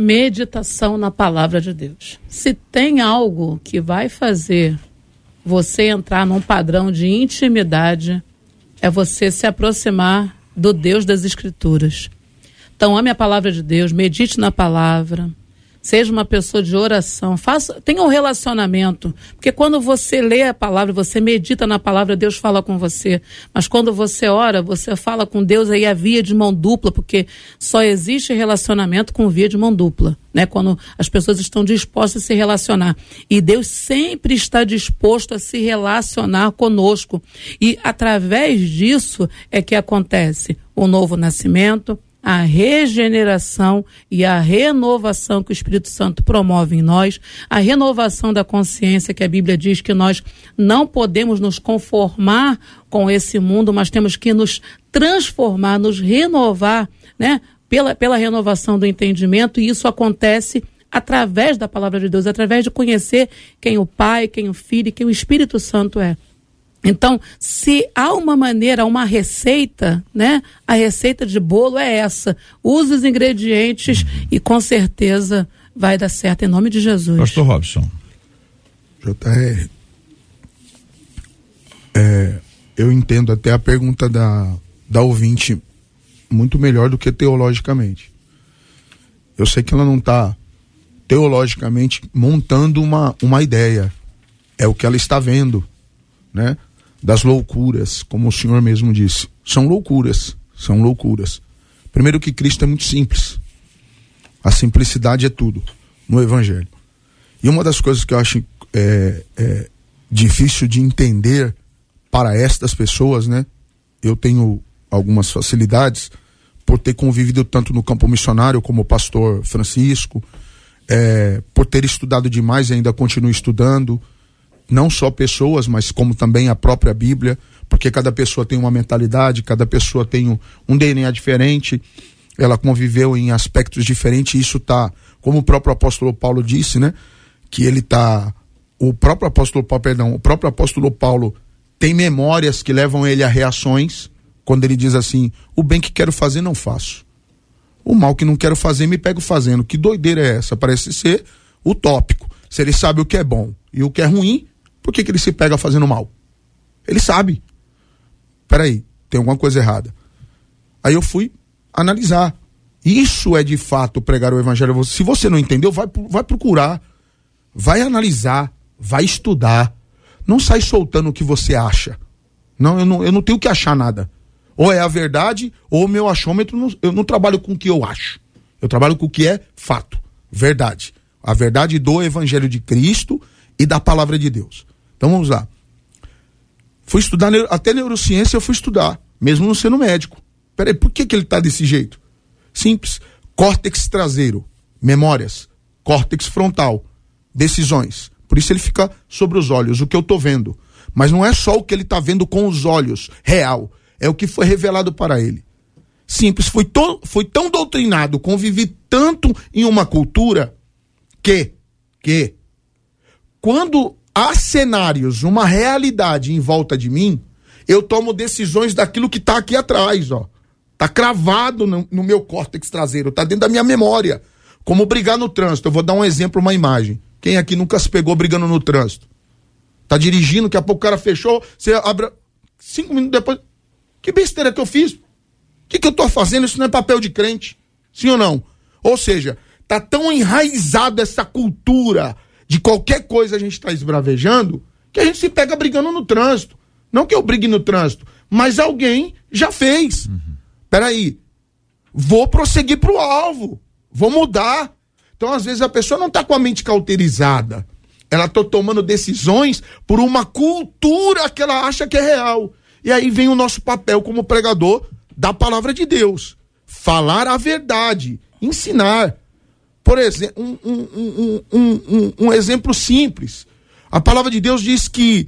meditação na palavra de Deus. Se tem algo que vai fazer você entrar num padrão de intimidade, é você se aproximar do Deus das Escrituras. Então, ame a palavra de Deus, medite na palavra, Seja uma pessoa de oração, faça, tenha um relacionamento, porque quando você lê a palavra, você medita na palavra, Deus fala com você. Mas quando você ora, você fala com Deus aí a via de mão dupla, porque só existe relacionamento com via de mão dupla, né? Quando as pessoas estão dispostas a se relacionar. E Deus sempre está disposto a se relacionar conosco. E através disso é que acontece o novo nascimento, a regeneração e a renovação que o Espírito Santo promove em nós, a renovação da consciência que a Bíblia diz que nós não podemos nos conformar com esse mundo, mas temos que nos transformar, nos renovar, né? Pela, pela renovação do entendimento, e isso acontece através da palavra de Deus, através de conhecer quem o Pai, quem o Filho e quem o Espírito Santo é. Então, se há uma maneira, uma receita, né? A receita de bolo é essa. Use os ingredientes e com certeza vai dar certo em nome de Jesus. Pastor Robson. JR. É, eu entendo até a pergunta da, da ouvinte muito melhor do que teologicamente. Eu sei que ela não está teologicamente montando uma, uma ideia. É o que ela está vendo, né? Das loucuras, como o Senhor mesmo disse. São loucuras, são loucuras. Primeiro que Cristo é muito simples. A simplicidade é tudo no Evangelho. E uma das coisas que eu acho é, é, difícil de entender para estas pessoas, né? Eu tenho algumas facilidades por ter convivido tanto no campo missionário como o pastor Francisco, é, por ter estudado demais e ainda continuo estudando não só pessoas, mas como também a própria Bíblia, porque cada pessoa tem uma mentalidade, cada pessoa tem um, um DNA diferente, ela conviveu em aspectos diferentes, e isso tá, como o próprio apóstolo Paulo disse, né? Que ele tá, o próprio apóstolo Paulo, perdão, o próprio apóstolo Paulo tem memórias que levam ele a reações, quando ele diz assim: o bem que quero fazer não faço. O mal que não quero fazer me pego fazendo. Que doideira é essa? Parece ser utópico. Se ele sabe o que é bom e o que é ruim, por que, que ele se pega fazendo mal? Ele sabe. Peraí, tem alguma coisa errada. Aí eu fui analisar. Isso é de fato pregar o evangelho. Se você não entendeu, vai, vai procurar, vai analisar, vai estudar. Não sai soltando o que você acha. Não, eu não, eu não tenho que achar nada. Ou é a verdade, ou o meu achômetro, não, eu não trabalho com o que eu acho. Eu trabalho com o que é fato, verdade. A verdade do evangelho de Cristo e da palavra de Deus. Então vamos lá. Fui estudar, até neurociência eu fui estudar, mesmo não sendo médico. Peraí, por que, que ele está desse jeito? Simples. Córtex traseiro, memórias. Córtex frontal, decisões. Por isso ele fica sobre os olhos, o que eu estou vendo. Mas não é só o que ele está vendo com os olhos, real. É o que foi revelado para ele. Simples, foi, to, foi tão doutrinado, convivi tanto em uma cultura que, que, quando há cenários, uma realidade em volta de mim, eu tomo decisões daquilo que está aqui atrás, ó. Tá cravado no, no, meu córtex traseiro, tá dentro da minha memória. Como brigar no trânsito. Eu vou dar um exemplo, uma imagem. Quem aqui nunca se pegou brigando no trânsito? Tá dirigindo, daqui a pouco o cara fechou, você abre. Cinco minutos depois. Que besteira que eu fiz? O que, que eu tô fazendo? Isso não é papel de crente. Sim ou não? Ou seja, tá tão enraizado essa cultura de qualquer coisa a gente tá esbravejando que a gente se pega brigando no trânsito. Não que eu brigue no trânsito, mas alguém já fez. Uhum. Peraí, vou prosseguir pro alvo, vou mudar. Então, às vezes, a pessoa não tá com a mente cauterizada. Ela tá tomando decisões por uma cultura que ela acha que é real. E aí vem o nosso papel como pregador da palavra de Deus. Falar a verdade, ensinar. Por exemplo, um, um, um, um, exemplo simples. A palavra de Deus diz que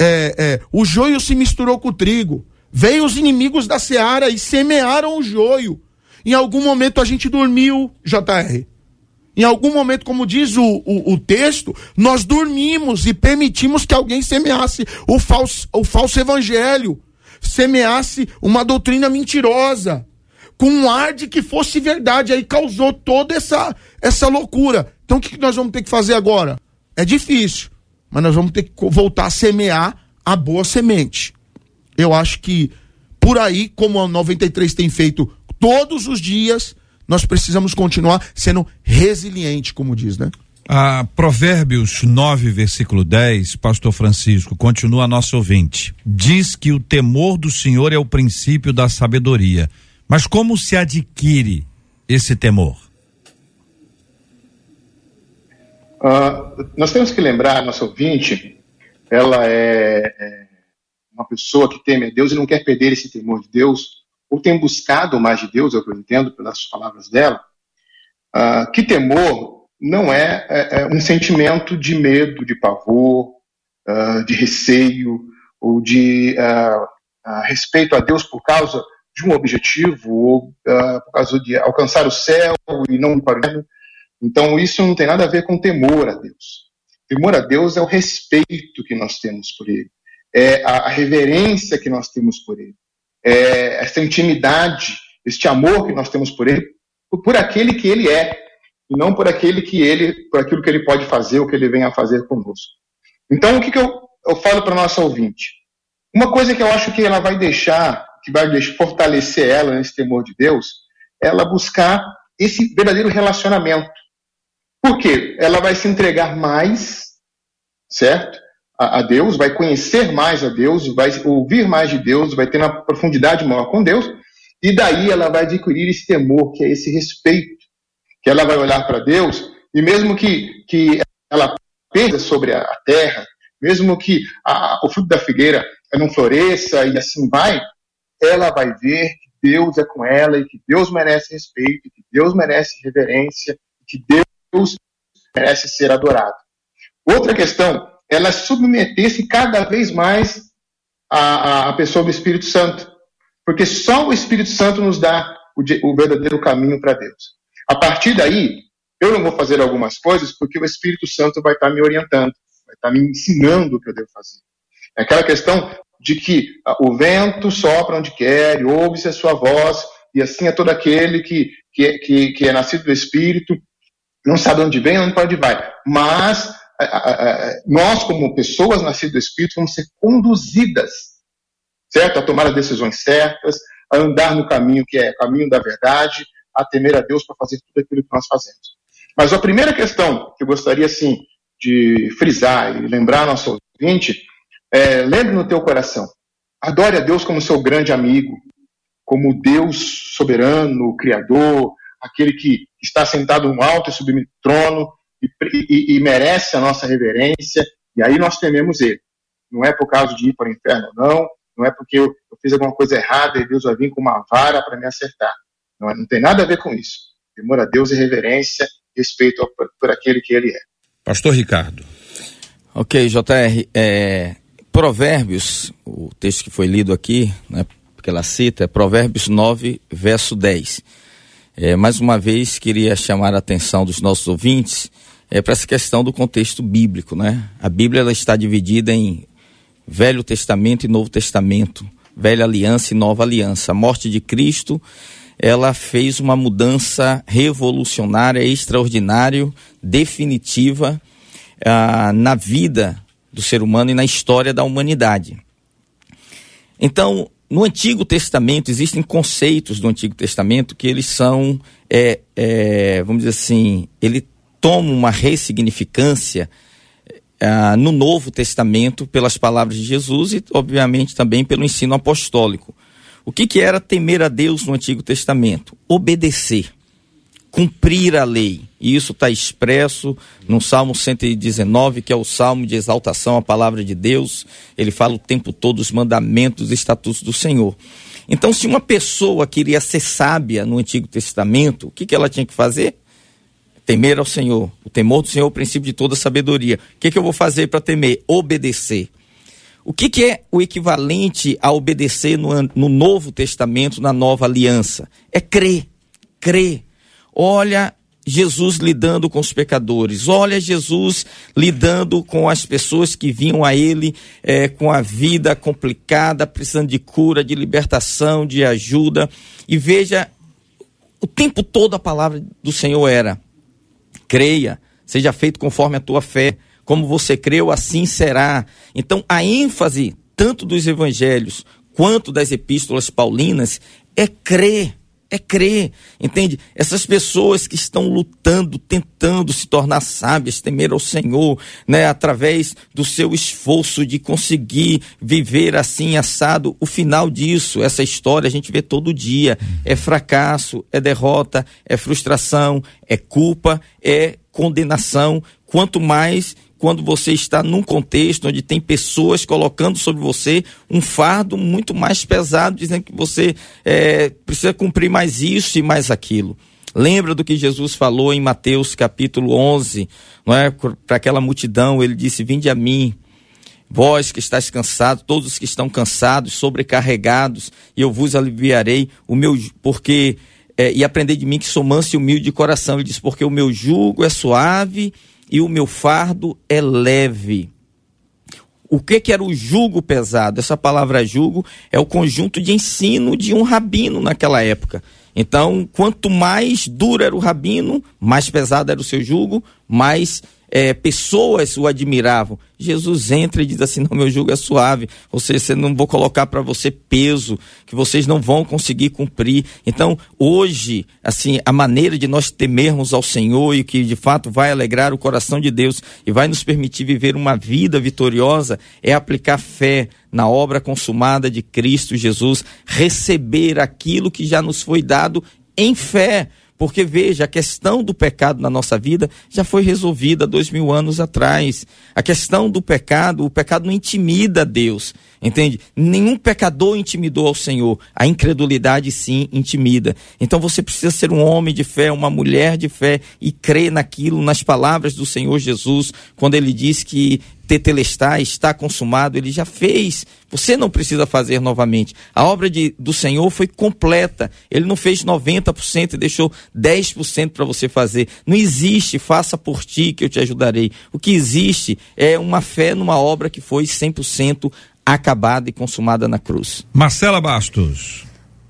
é, é, o joio se misturou com o trigo. Veio os inimigos da seara e semearam o joio. Em algum momento a gente dormiu, JR. Em algum momento, como diz o, o, o, texto, nós dormimos e permitimos que alguém semeasse o falso, o falso evangelho, semeasse uma doutrina mentirosa, com um ar de que fosse verdade. Aí causou toda essa, essa loucura. Então o que nós vamos ter que fazer agora? É difícil mas nós vamos ter que voltar a semear a boa semente. Eu acho que por aí, como a 93 tem feito todos os dias, nós precisamos continuar sendo resiliente, como diz, né? A Provérbios 9, versículo 10, Pastor Francisco, continua nosso ouvinte. Diz que o temor do Senhor é o princípio da sabedoria. Mas como se adquire esse temor? Uh, nós temos que lembrar, nossa ouvinte, ela é, é, uma pessoa que teme a Deus e não quer perder esse temor de Deus, ou tem buscado mais de Deus, é o que eu entendo pelas palavras dela, uh, que temor não é, é, é, um sentimento de medo, de pavor, uh, de receio, ou de respeito a Deus por causa de um objetivo, ou por causa de alcançar o céu e não para o inferno então, isso não tem nada a ver com temor a Deus. Temor a Deus é o respeito que nós temos por Ele, é a, reverência que nós temos por Ele, é essa intimidade, este amor que nós temos por Ele, por aquele que Ele é, e não por aquele que Ele, por aquilo que Ele pode fazer, o que Ele vem a fazer conosco. Então, o que, que eu, eu falo para nossa ouvinte? Uma coisa que eu acho que ela vai deixar, que vai fortalecer ela nesse temor de Deus, é ela buscar esse verdadeiro relacionamento. Por quê? Ela vai se entregar mais, certo? A, a, Deus, vai conhecer mais a Deus, vai ouvir mais de Deus, vai ter uma profundidade maior com Deus, e daí ela vai adquirir esse temor, que é esse respeito, que ela vai olhar para Deus, e mesmo que, que ela pense sobre a, terra, mesmo que a, o fruto da figueira não floresça e assim vai, ela vai ver que Deus é com ela e que Deus merece respeito, que Deus merece reverência, que Deus Deus merece ser adorado. Outra questão, ela submeter-se cada vez mais à, à, pessoa do Espírito Santo. Porque só o Espírito Santo nos dá o, o verdadeiro caminho para Deus. A partir daí, eu não vou fazer algumas coisas porque o Espírito Santo vai estar me orientando, vai estar me ensinando o que eu devo fazer. É aquela questão de que ah, o vento sopra onde quer, ouve-se a sua voz, e assim é todo aquele que, que, que, que é nascido do Espírito, não sabe onde vem, onde pode vai. Mas nós, como pessoas nascidas do Espírito, vamos ser conduzidas, certo? A tomar as decisões certas, a andar no caminho que é caminho da verdade, a temer a Deus para fazer tudo aquilo que nós fazemos. Mas a primeira questão que eu gostaria, assim, de frisar e lembrar nosso ouvinte é, lembre no teu coração, adore a Deus como seu grande amigo, como Deus soberano, criador, aquele que está sentado no alto e sublime trono e, e, e, merece a nossa reverência, e aí nós tememos ele. Não é por causa de ir para o inferno, não, não é porque eu, eu fiz alguma coisa errada e Deus vai vir com uma vara para me acertar. Não, não tem nada a ver com isso. Temor a Deus e reverência, respeito ao, por aquele que ele é. Pastor Ricardo. Ok, JR. É, Provérbios, o texto que foi lido aqui, né, que ela cita, é Provérbios 9, verso 10. É, mais uma vez, queria chamar a atenção dos nossos ouvintes é, para essa questão do contexto bíblico. Né? A Bíblia ela está dividida em Velho Testamento e Novo Testamento, Velha Aliança e Nova Aliança. A morte de Cristo ela fez uma mudança revolucionária, extraordinária, definitiva ah, na vida do ser humano e na história da humanidade. Então, no Antigo Testamento, existem conceitos do Antigo Testamento que eles são, é, é, vamos dizer assim, ele toma uma ressignificância ah, no Novo Testamento pelas palavras de Jesus e, obviamente, também pelo ensino apostólico. O que, que era temer a Deus no Antigo Testamento? Obedecer, cumprir a lei. E isso está expresso no Salmo 119, que é o salmo de exaltação à palavra de Deus. Ele fala o tempo todo os mandamentos e estatutos do Senhor. Então, se uma pessoa queria ser sábia no Antigo Testamento, o que, que ela tinha que fazer? Temer ao Senhor. O temor do Senhor é o princípio de toda sabedoria. O que, que eu vou fazer para temer? Obedecer. O que, que, é o equivalente a obedecer no, no Novo Testamento, na Nova Aliança? É crer. Crer. Olha Jesus lidando com os pecadores, olha Jesus lidando com as pessoas que vinham a Ele é, com a vida complicada, precisando de cura, de libertação, de ajuda. E veja, o tempo todo a palavra do Senhor era: creia, seja feito conforme a tua fé como você creu, assim será. Então, a ênfase, tanto dos evangelhos quanto das epístolas paulinas, é crer é crer, entende? Essas pessoas que estão lutando, tentando se tornar sábias, temer ao Senhor, né, através do seu esforço de conseguir viver assim assado, o final disso, essa história a gente vê todo dia, é fracasso, é derrota, é frustração, é culpa, é condenação, quanto mais quando você está num contexto onde tem pessoas colocando sobre você um fardo muito mais pesado, dizendo que você é, precisa cumprir mais isso e mais aquilo. Lembra do que Jesus falou em Mateus capítulo 11, não é? Para aquela multidão, ele disse: Vinde a mim, vós que estáis cansados, todos os que estão cansados, sobrecarregados, e eu vos aliviarei o meu, porque é, e aprendei de mim que sou manso e humilde de coração. Ele diz: Porque o meu jugo é suave e o meu fardo é leve. O que, que era o jugo pesado? Essa palavra jugo é o conjunto de ensino de um rabino naquela época. Então, quanto mais duro era o rabino, mais pesado era o seu jugo, mais é, pessoas o admiravam. Jesus entra e diz assim: Não, meu jugo é suave, ou seja, você não vou colocar para você peso que vocês não vão conseguir cumprir. Então, hoje, assim, a maneira de nós temermos ao Senhor e que de fato vai alegrar o coração de Deus e vai nos permitir viver uma vida vitoriosa é aplicar fé na obra consumada de Cristo Jesus, receber aquilo que já nos foi dado em fé porque veja, a questão do pecado na nossa vida já foi resolvida dois mil anos atrás. A questão do pecado, o pecado não intimida Deus, entende? Nenhum pecador intimidou ao Senhor. A incredulidade sim intimida. Então você precisa ser um homem de fé, uma mulher de fé e crer naquilo, nas palavras do Senhor Jesus, quando ele diz que tetelestai, está consumado, ele já fez. Você não precisa fazer novamente. A obra de, do Senhor foi completa. Ele não fez 90% e deixou 10% para você fazer. Não existe, faça por ti que eu te ajudarei. O que existe é uma fé numa obra que foi 100% acabada e consumada na cruz. Marcela Bastos.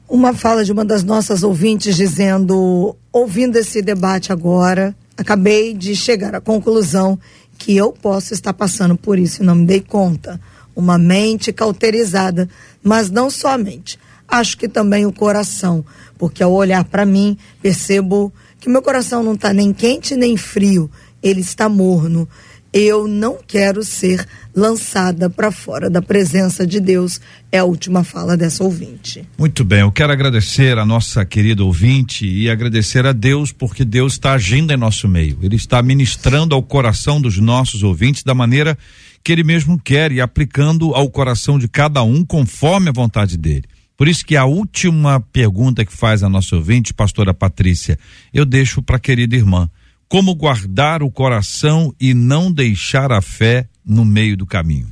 Uma fala de uma das nossas ouvintes dizendo: ouvindo esse debate agora, acabei de chegar à conclusão que eu posso estar passando por isso e não me dei conta. Uma mente cauterizada, mas não somente. Acho que também o coração, porque ao olhar para mim, percebo que meu coração não está nem quente nem frio, ele está morno eu não quero ser lançada para fora da presença de Deus. É a última fala dessa ouvinte. Muito bem, eu quero agradecer a nossa querida ouvinte e agradecer a Deus porque Deus está agindo em nosso meio. Ele está ministrando ao coração dos nossos ouvintes da maneira que ele mesmo quer e aplicando ao coração de cada um conforme a vontade dele. Por isso que a última pergunta que faz a nossa ouvinte, pastora Patrícia, eu deixo para a querida irmã Como guardar o coração e não deixar a fé no meio do caminho?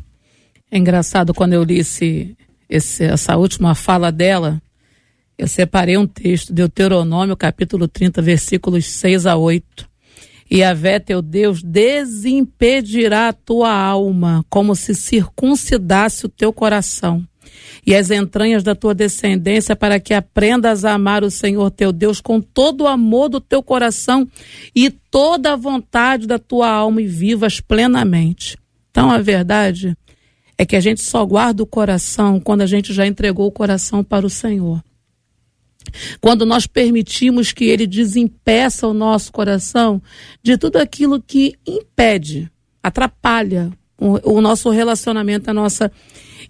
É engraçado quando eu li esse, esse, essa última fala dela, eu separei um texto, Deuteronômio, capítulo 30, versículos 6 a 8. E a vé teu Deus desimpedirá a tua alma, como se circuncidasse o teu coração e as entranhas da tua descendência, para que aprendas a amar o Senhor teu Deus com todo o amor do teu coração e toda a vontade da tua alma e vivas plenamente. Então, a verdade é que a gente só guarda o coração quando a gente já entregou o coração para o Senhor. Quando nós permitimos que Ele desempeça o nosso coração de tudo aquilo que impede, atrapalha o, o nosso relacionamento, a nossa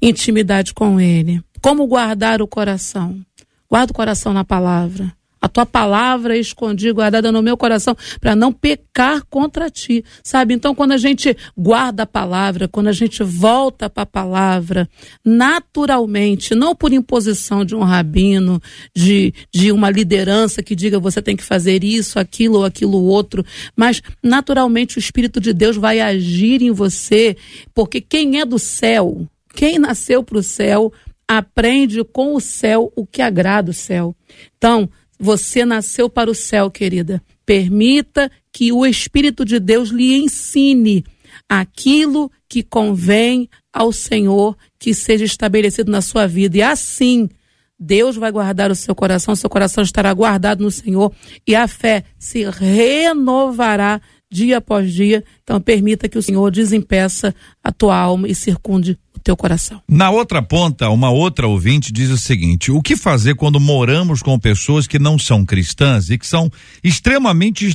intimidade com Ele. Como guardar o coração? Guarda o coração na palavra. A tua palavra escondi, guardada no meu coração, para não pecar contra ti. Sabe? Então, quando a gente guarda a palavra, quando a gente volta para a palavra, naturalmente, não por imposição de um rabino, de, de uma liderança que diga você tem que fazer isso, aquilo ou aquilo outro, mas naturalmente o Espírito de Deus vai agir em você, porque quem é do céu, quem nasceu para o céu, aprende com o céu o que agrada o céu. Então, você nasceu para o céu, querida. Permita que o Espírito de Deus lhe ensine aquilo que convém ao Senhor que seja estabelecido na sua vida. E assim, Deus vai guardar o seu coração, seu coração estará guardado no Senhor e a fé se renovará dia após dia. Então, permita que o Senhor desempeça a tua alma e circunde teu coração. Na outra ponta, uma outra ouvinte diz o seguinte: o que fazer quando moramos com pessoas que não são cristãs e que são extremamente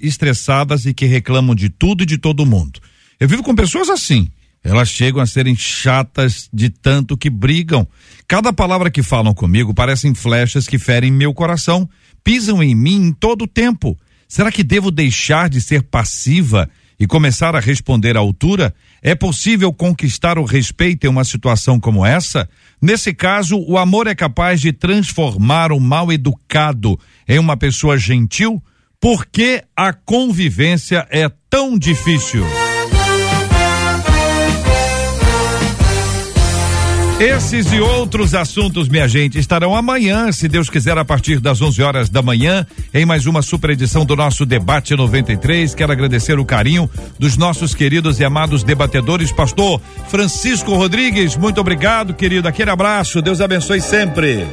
estressadas e que reclamam de tudo e de todo mundo? Eu vivo com pessoas assim. Elas chegam a serem chatas de tanto que brigam. Cada palavra que falam comigo parecem flechas que ferem meu coração, pisam em mim em todo o tempo. Será que devo deixar de ser passiva e começar a responder à altura? É possível conquistar o respeito em uma situação como essa? Nesse caso, o amor é capaz de transformar o mal educado em uma pessoa gentil? Por que a convivência é tão difícil? Esses e outros assuntos, minha gente, estarão amanhã, se Deus quiser, a partir das 11 horas da manhã, em mais uma super edição do nosso Debate 93. Quero agradecer o carinho dos nossos queridos e amados debatedores. Pastor Francisco Rodrigues, muito obrigado, querido. Aquele abraço, Deus abençoe sempre.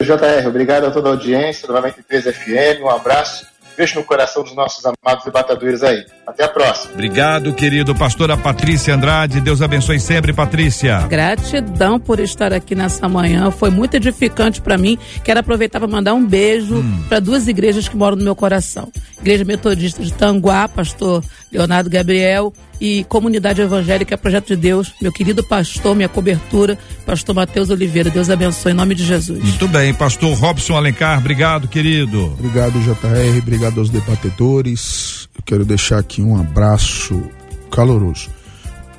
JR, obrigado a toda a audiência do 93 FM. Um abraço Beijo no coração dos nossos amados debatedores aí. Até a próxima. Obrigado, querido pastora Patrícia Andrade. Deus abençoe sempre, Patrícia. Gratidão por estar aqui nessa manhã. Foi muito edificante para mim. Quero aproveitar para mandar um beijo hum. para duas igrejas que moram no meu coração. Igreja Metodista de Tanguá, pastor Leonardo Gabriel e Comunidade Evangélica Projeto de Deus, meu querido pastor, minha cobertura, pastor Mateus Oliveira. Deus abençoe em nome de Jesus. Muito bem, pastor Robson Alencar, obrigado, querido. Obrigado, JR, obrigado aos debatedores. Eu quero deixar aqui um abraço caloroso.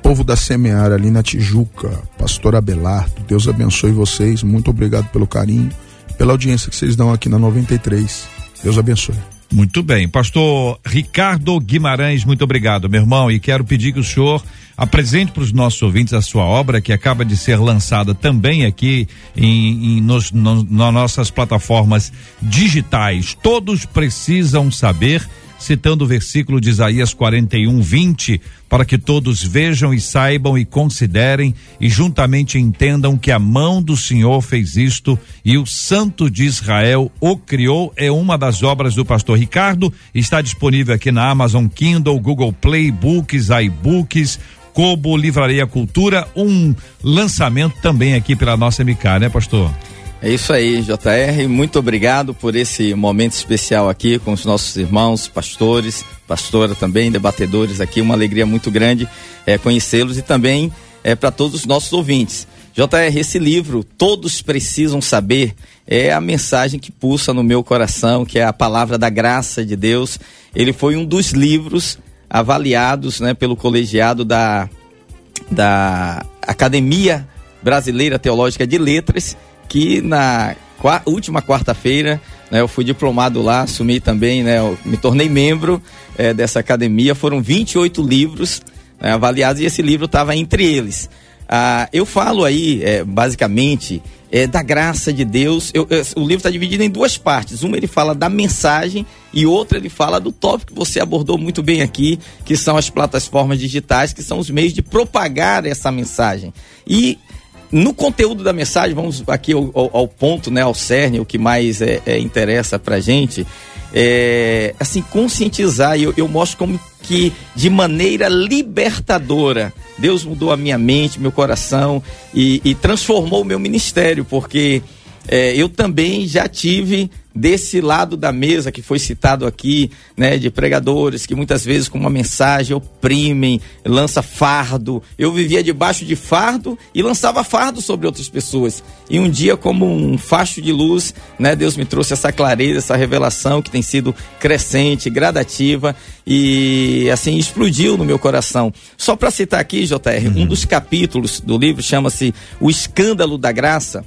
Povo da Semear ali na Tijuca, pastor Abelardo, Deus abençoe vocês. Muito obrigado pelo carinho, pela audiência que vocês dão aqui na 93. Deus abençoe. Muito bem. Pastor Ricardo Guimarães, muito obrigado, meu irmão. E quero pedir que o senhor apresente para os nossos ouvintes a sua obra, que acaba de ser lançada também aqui em, em nos, no, nas nossas plataformas digitais. Todos precisam saber citando o versículo de Isaías 41, 20, para que todos vejam e saibam e considerem e juntamente entendam que a mão do Senhor fez isto e o Santo de Israel o criou. É uma das obras do pastor Ricardo, está disponível aqui na Amazon Kindle, Google Play, Books, iBooks, Kobo, Livraria Cultura, um lançamento também aqui pela nossa MK, né, pastor? É isso aí, JR. Muito obrigado por esse momento especial aqui com os nossos irmãos, pastores, pastora também, debatedores aqui. Uma alegria muito grande é, conhecê-los e também é, para todos os nossos ouvintes. JR, esse livro, Todos Precisam Saber, é a mensagem que pulsa no meu coração, que é a palavra da graça de Deus. Ele foi um dos livros avaliados né, pelo colegiado da, da Academia Brasileira Teológica de Letras que na última quarta-feira né? Eu fui diplomado lá, assumi também, né? Me tornei membro é, dessa academia. Foram 28 livros né, avaliados e esse livro estava entre eles. Ah, eu falo aí, é, basicamente, é, da graça de Deus. Eu, eu, o livro está dividido em duas partes. Uma ele fala da mensagem e outra ele fala do tópico que você abordou muito bem aqui, que são as plataformas digitais, que são os meios de propagar essa mensagem. E no conteúdo da mensagem, vamos aqui ao, ao, ao ponto, né, ao cerne, o que mais é, é interessa para gente, é, assim, conscientizar. Eu, eu mostro como que de maneira libertadora Deus mudou a minha mente, meu coração e, e transformou o meu ministério, porque é, eu também já tive desse lado da mesa que foi citado aqui, né, de pregadores que muitas vezes com uma mensagem oprimem, lança fardo. Eu vivia debaixo de fardo e lançava fardo sobre outras pessoas. E um dia como um facho de luz, né, Deus me trouxe essa clareza, essa revelação que tem sido crescente, gradativa e assim explodiu no meu coração. Só para citar aqui, JR, uhum. um dos capítulos do livro chama-se O Escândalo da Graça.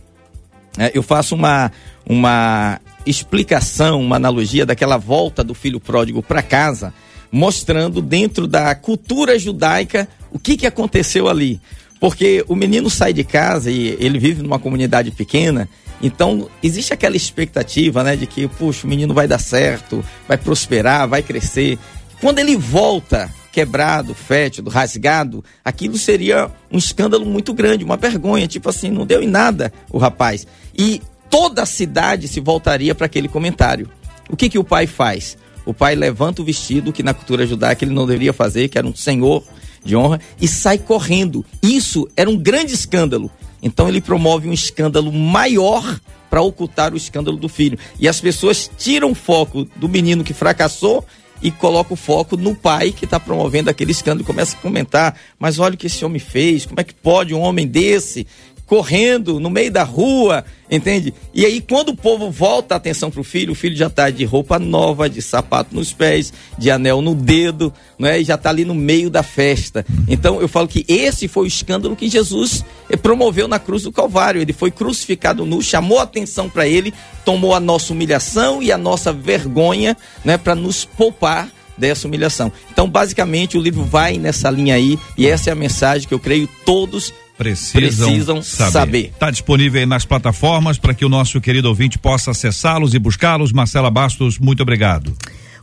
É, eu faço uma uma explicação, uma analogia daquela volta do filho pródigo para casa, mostrando dentro da cultura judaica o que, que aconteceu ali. Porque o menino sai de casa e ele vive numa comunidade pequena, então existe aquela expectativa, né, de que, puxa, o menino vai dar certo, vai prosperar, vai crescer. Quando ele volta quebrado, fétido, rasgado, aquilo seria um escândalo muito grande, uma vergonha, tipo assim, não deu em nada o rapaz. E toda a cidade se voltaria para aquele comentário. O que, que o pai faz? O pai levanta o vestido, que na cultura judaica ele não deveria fazer, que era um senhor de honra, e sai correndo. Isso era um grande escândalo. Então ele promove um escândalo maior para ocultar o escândalo do filho. E as pessoas tiram o foco do menino que fracassou e colocam o foco no pai que está promovendo aquele escândalo. E começa a comentar: mas olha o que esse homem fez, como é que pode um homem desse correndo no meio da rua, entende? E aí, quando o povo volta a atenção para o filho, o filho já está de roupa nova, de sapato nos pés, de anel no dedo, não é? E já está ali no meio da festa. Então, eu falo que esse foi o escândalo que Jesus eh, promoveu na cruz do Calvário. Ele foi crucificado nu, chamou a atenção para ele, tomou a nossa humilhação e a nossa vergonha, né, para nos poupar dessa humilhação. Então, basicamente, o livro vai nessa linha aí, e essa é a mensagem que eu creio todos precisam, precisam saber. Está disponível aí nas plataformas para que o nosso querido ouvinte possa acessá-los e buscá-los. Marcela Bastos, muito obrigado.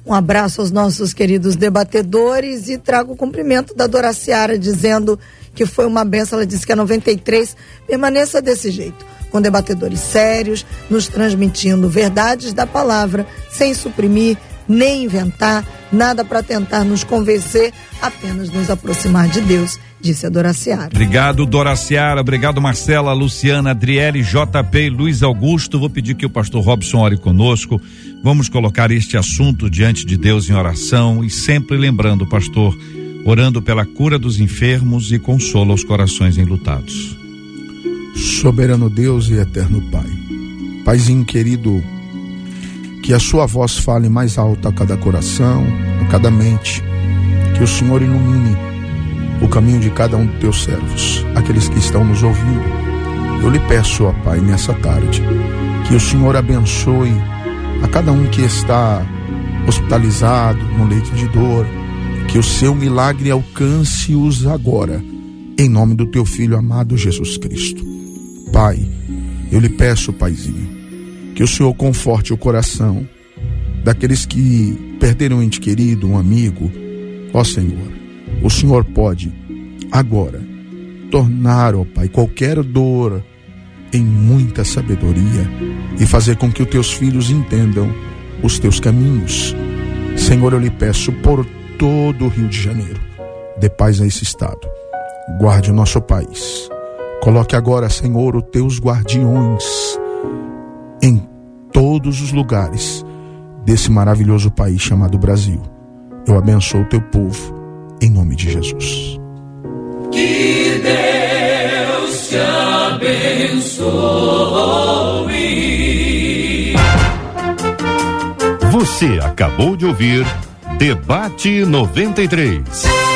Um abraço aos nossos queridos debatedores e trago o cumprimento da Dora Ciara dizendo que foi uma benção. Ela disse que a 93 permaneça desse jeito, com debatedores sérios, nos transmitindo verdades da palavra, sem suprimir, nem inventar, nada para tentar nos convencer, apenas nos aproximar de Deus, disse a Doraciara. Obrigado, Doraciara. Obrigado, Marcela, Luciana, Adriele, JP e Luiz Augusto. Vou pedir que o pastor Robson ore conosco. Vamos colocar este assunto diante de Deus em oração e sempre lembrando, pastor, orando pela cura dos enfermos e consola os corações enlutados. Soberano Deus e eterno Pai. Paizinho querido, que a sua voz fale mais alto a cada coração, a cada mente, que o Senhor ilumine o caminho de cada um dos teus servos, aqueles que estão nos ouvindo. Eu lhe peço, ó Pai, nessa tarde, que o Senhor abençoe a cada um que está hospitalizado, no leito de dor, que o seu milagre alcance-os agora, em nome do teu filho amado Jesus Cristo. Pai, eu lhe peço, Paizinho, que o Senhor conforte o coração daqueles que perderam um ente querido, um amigo. Ó Senhor, o Senhor pode agora tornar, ó Pai, qualquer dor em muita sabedoria e fazer com que os teus filhos entendam os teus caminhos. Senhor, eu lhe peço por todo o Rio de Janeiro, dê paz a esse estado. Guarde o nosso país. Coloque agora, Senhor, os teus guardiões em todos os lugares desse maravilhoso país chamado Brasil. Eu abençoo o teu povo, em nome de Jesus. Que Deus te abençoe. Você acabou de ouvir Debate 93.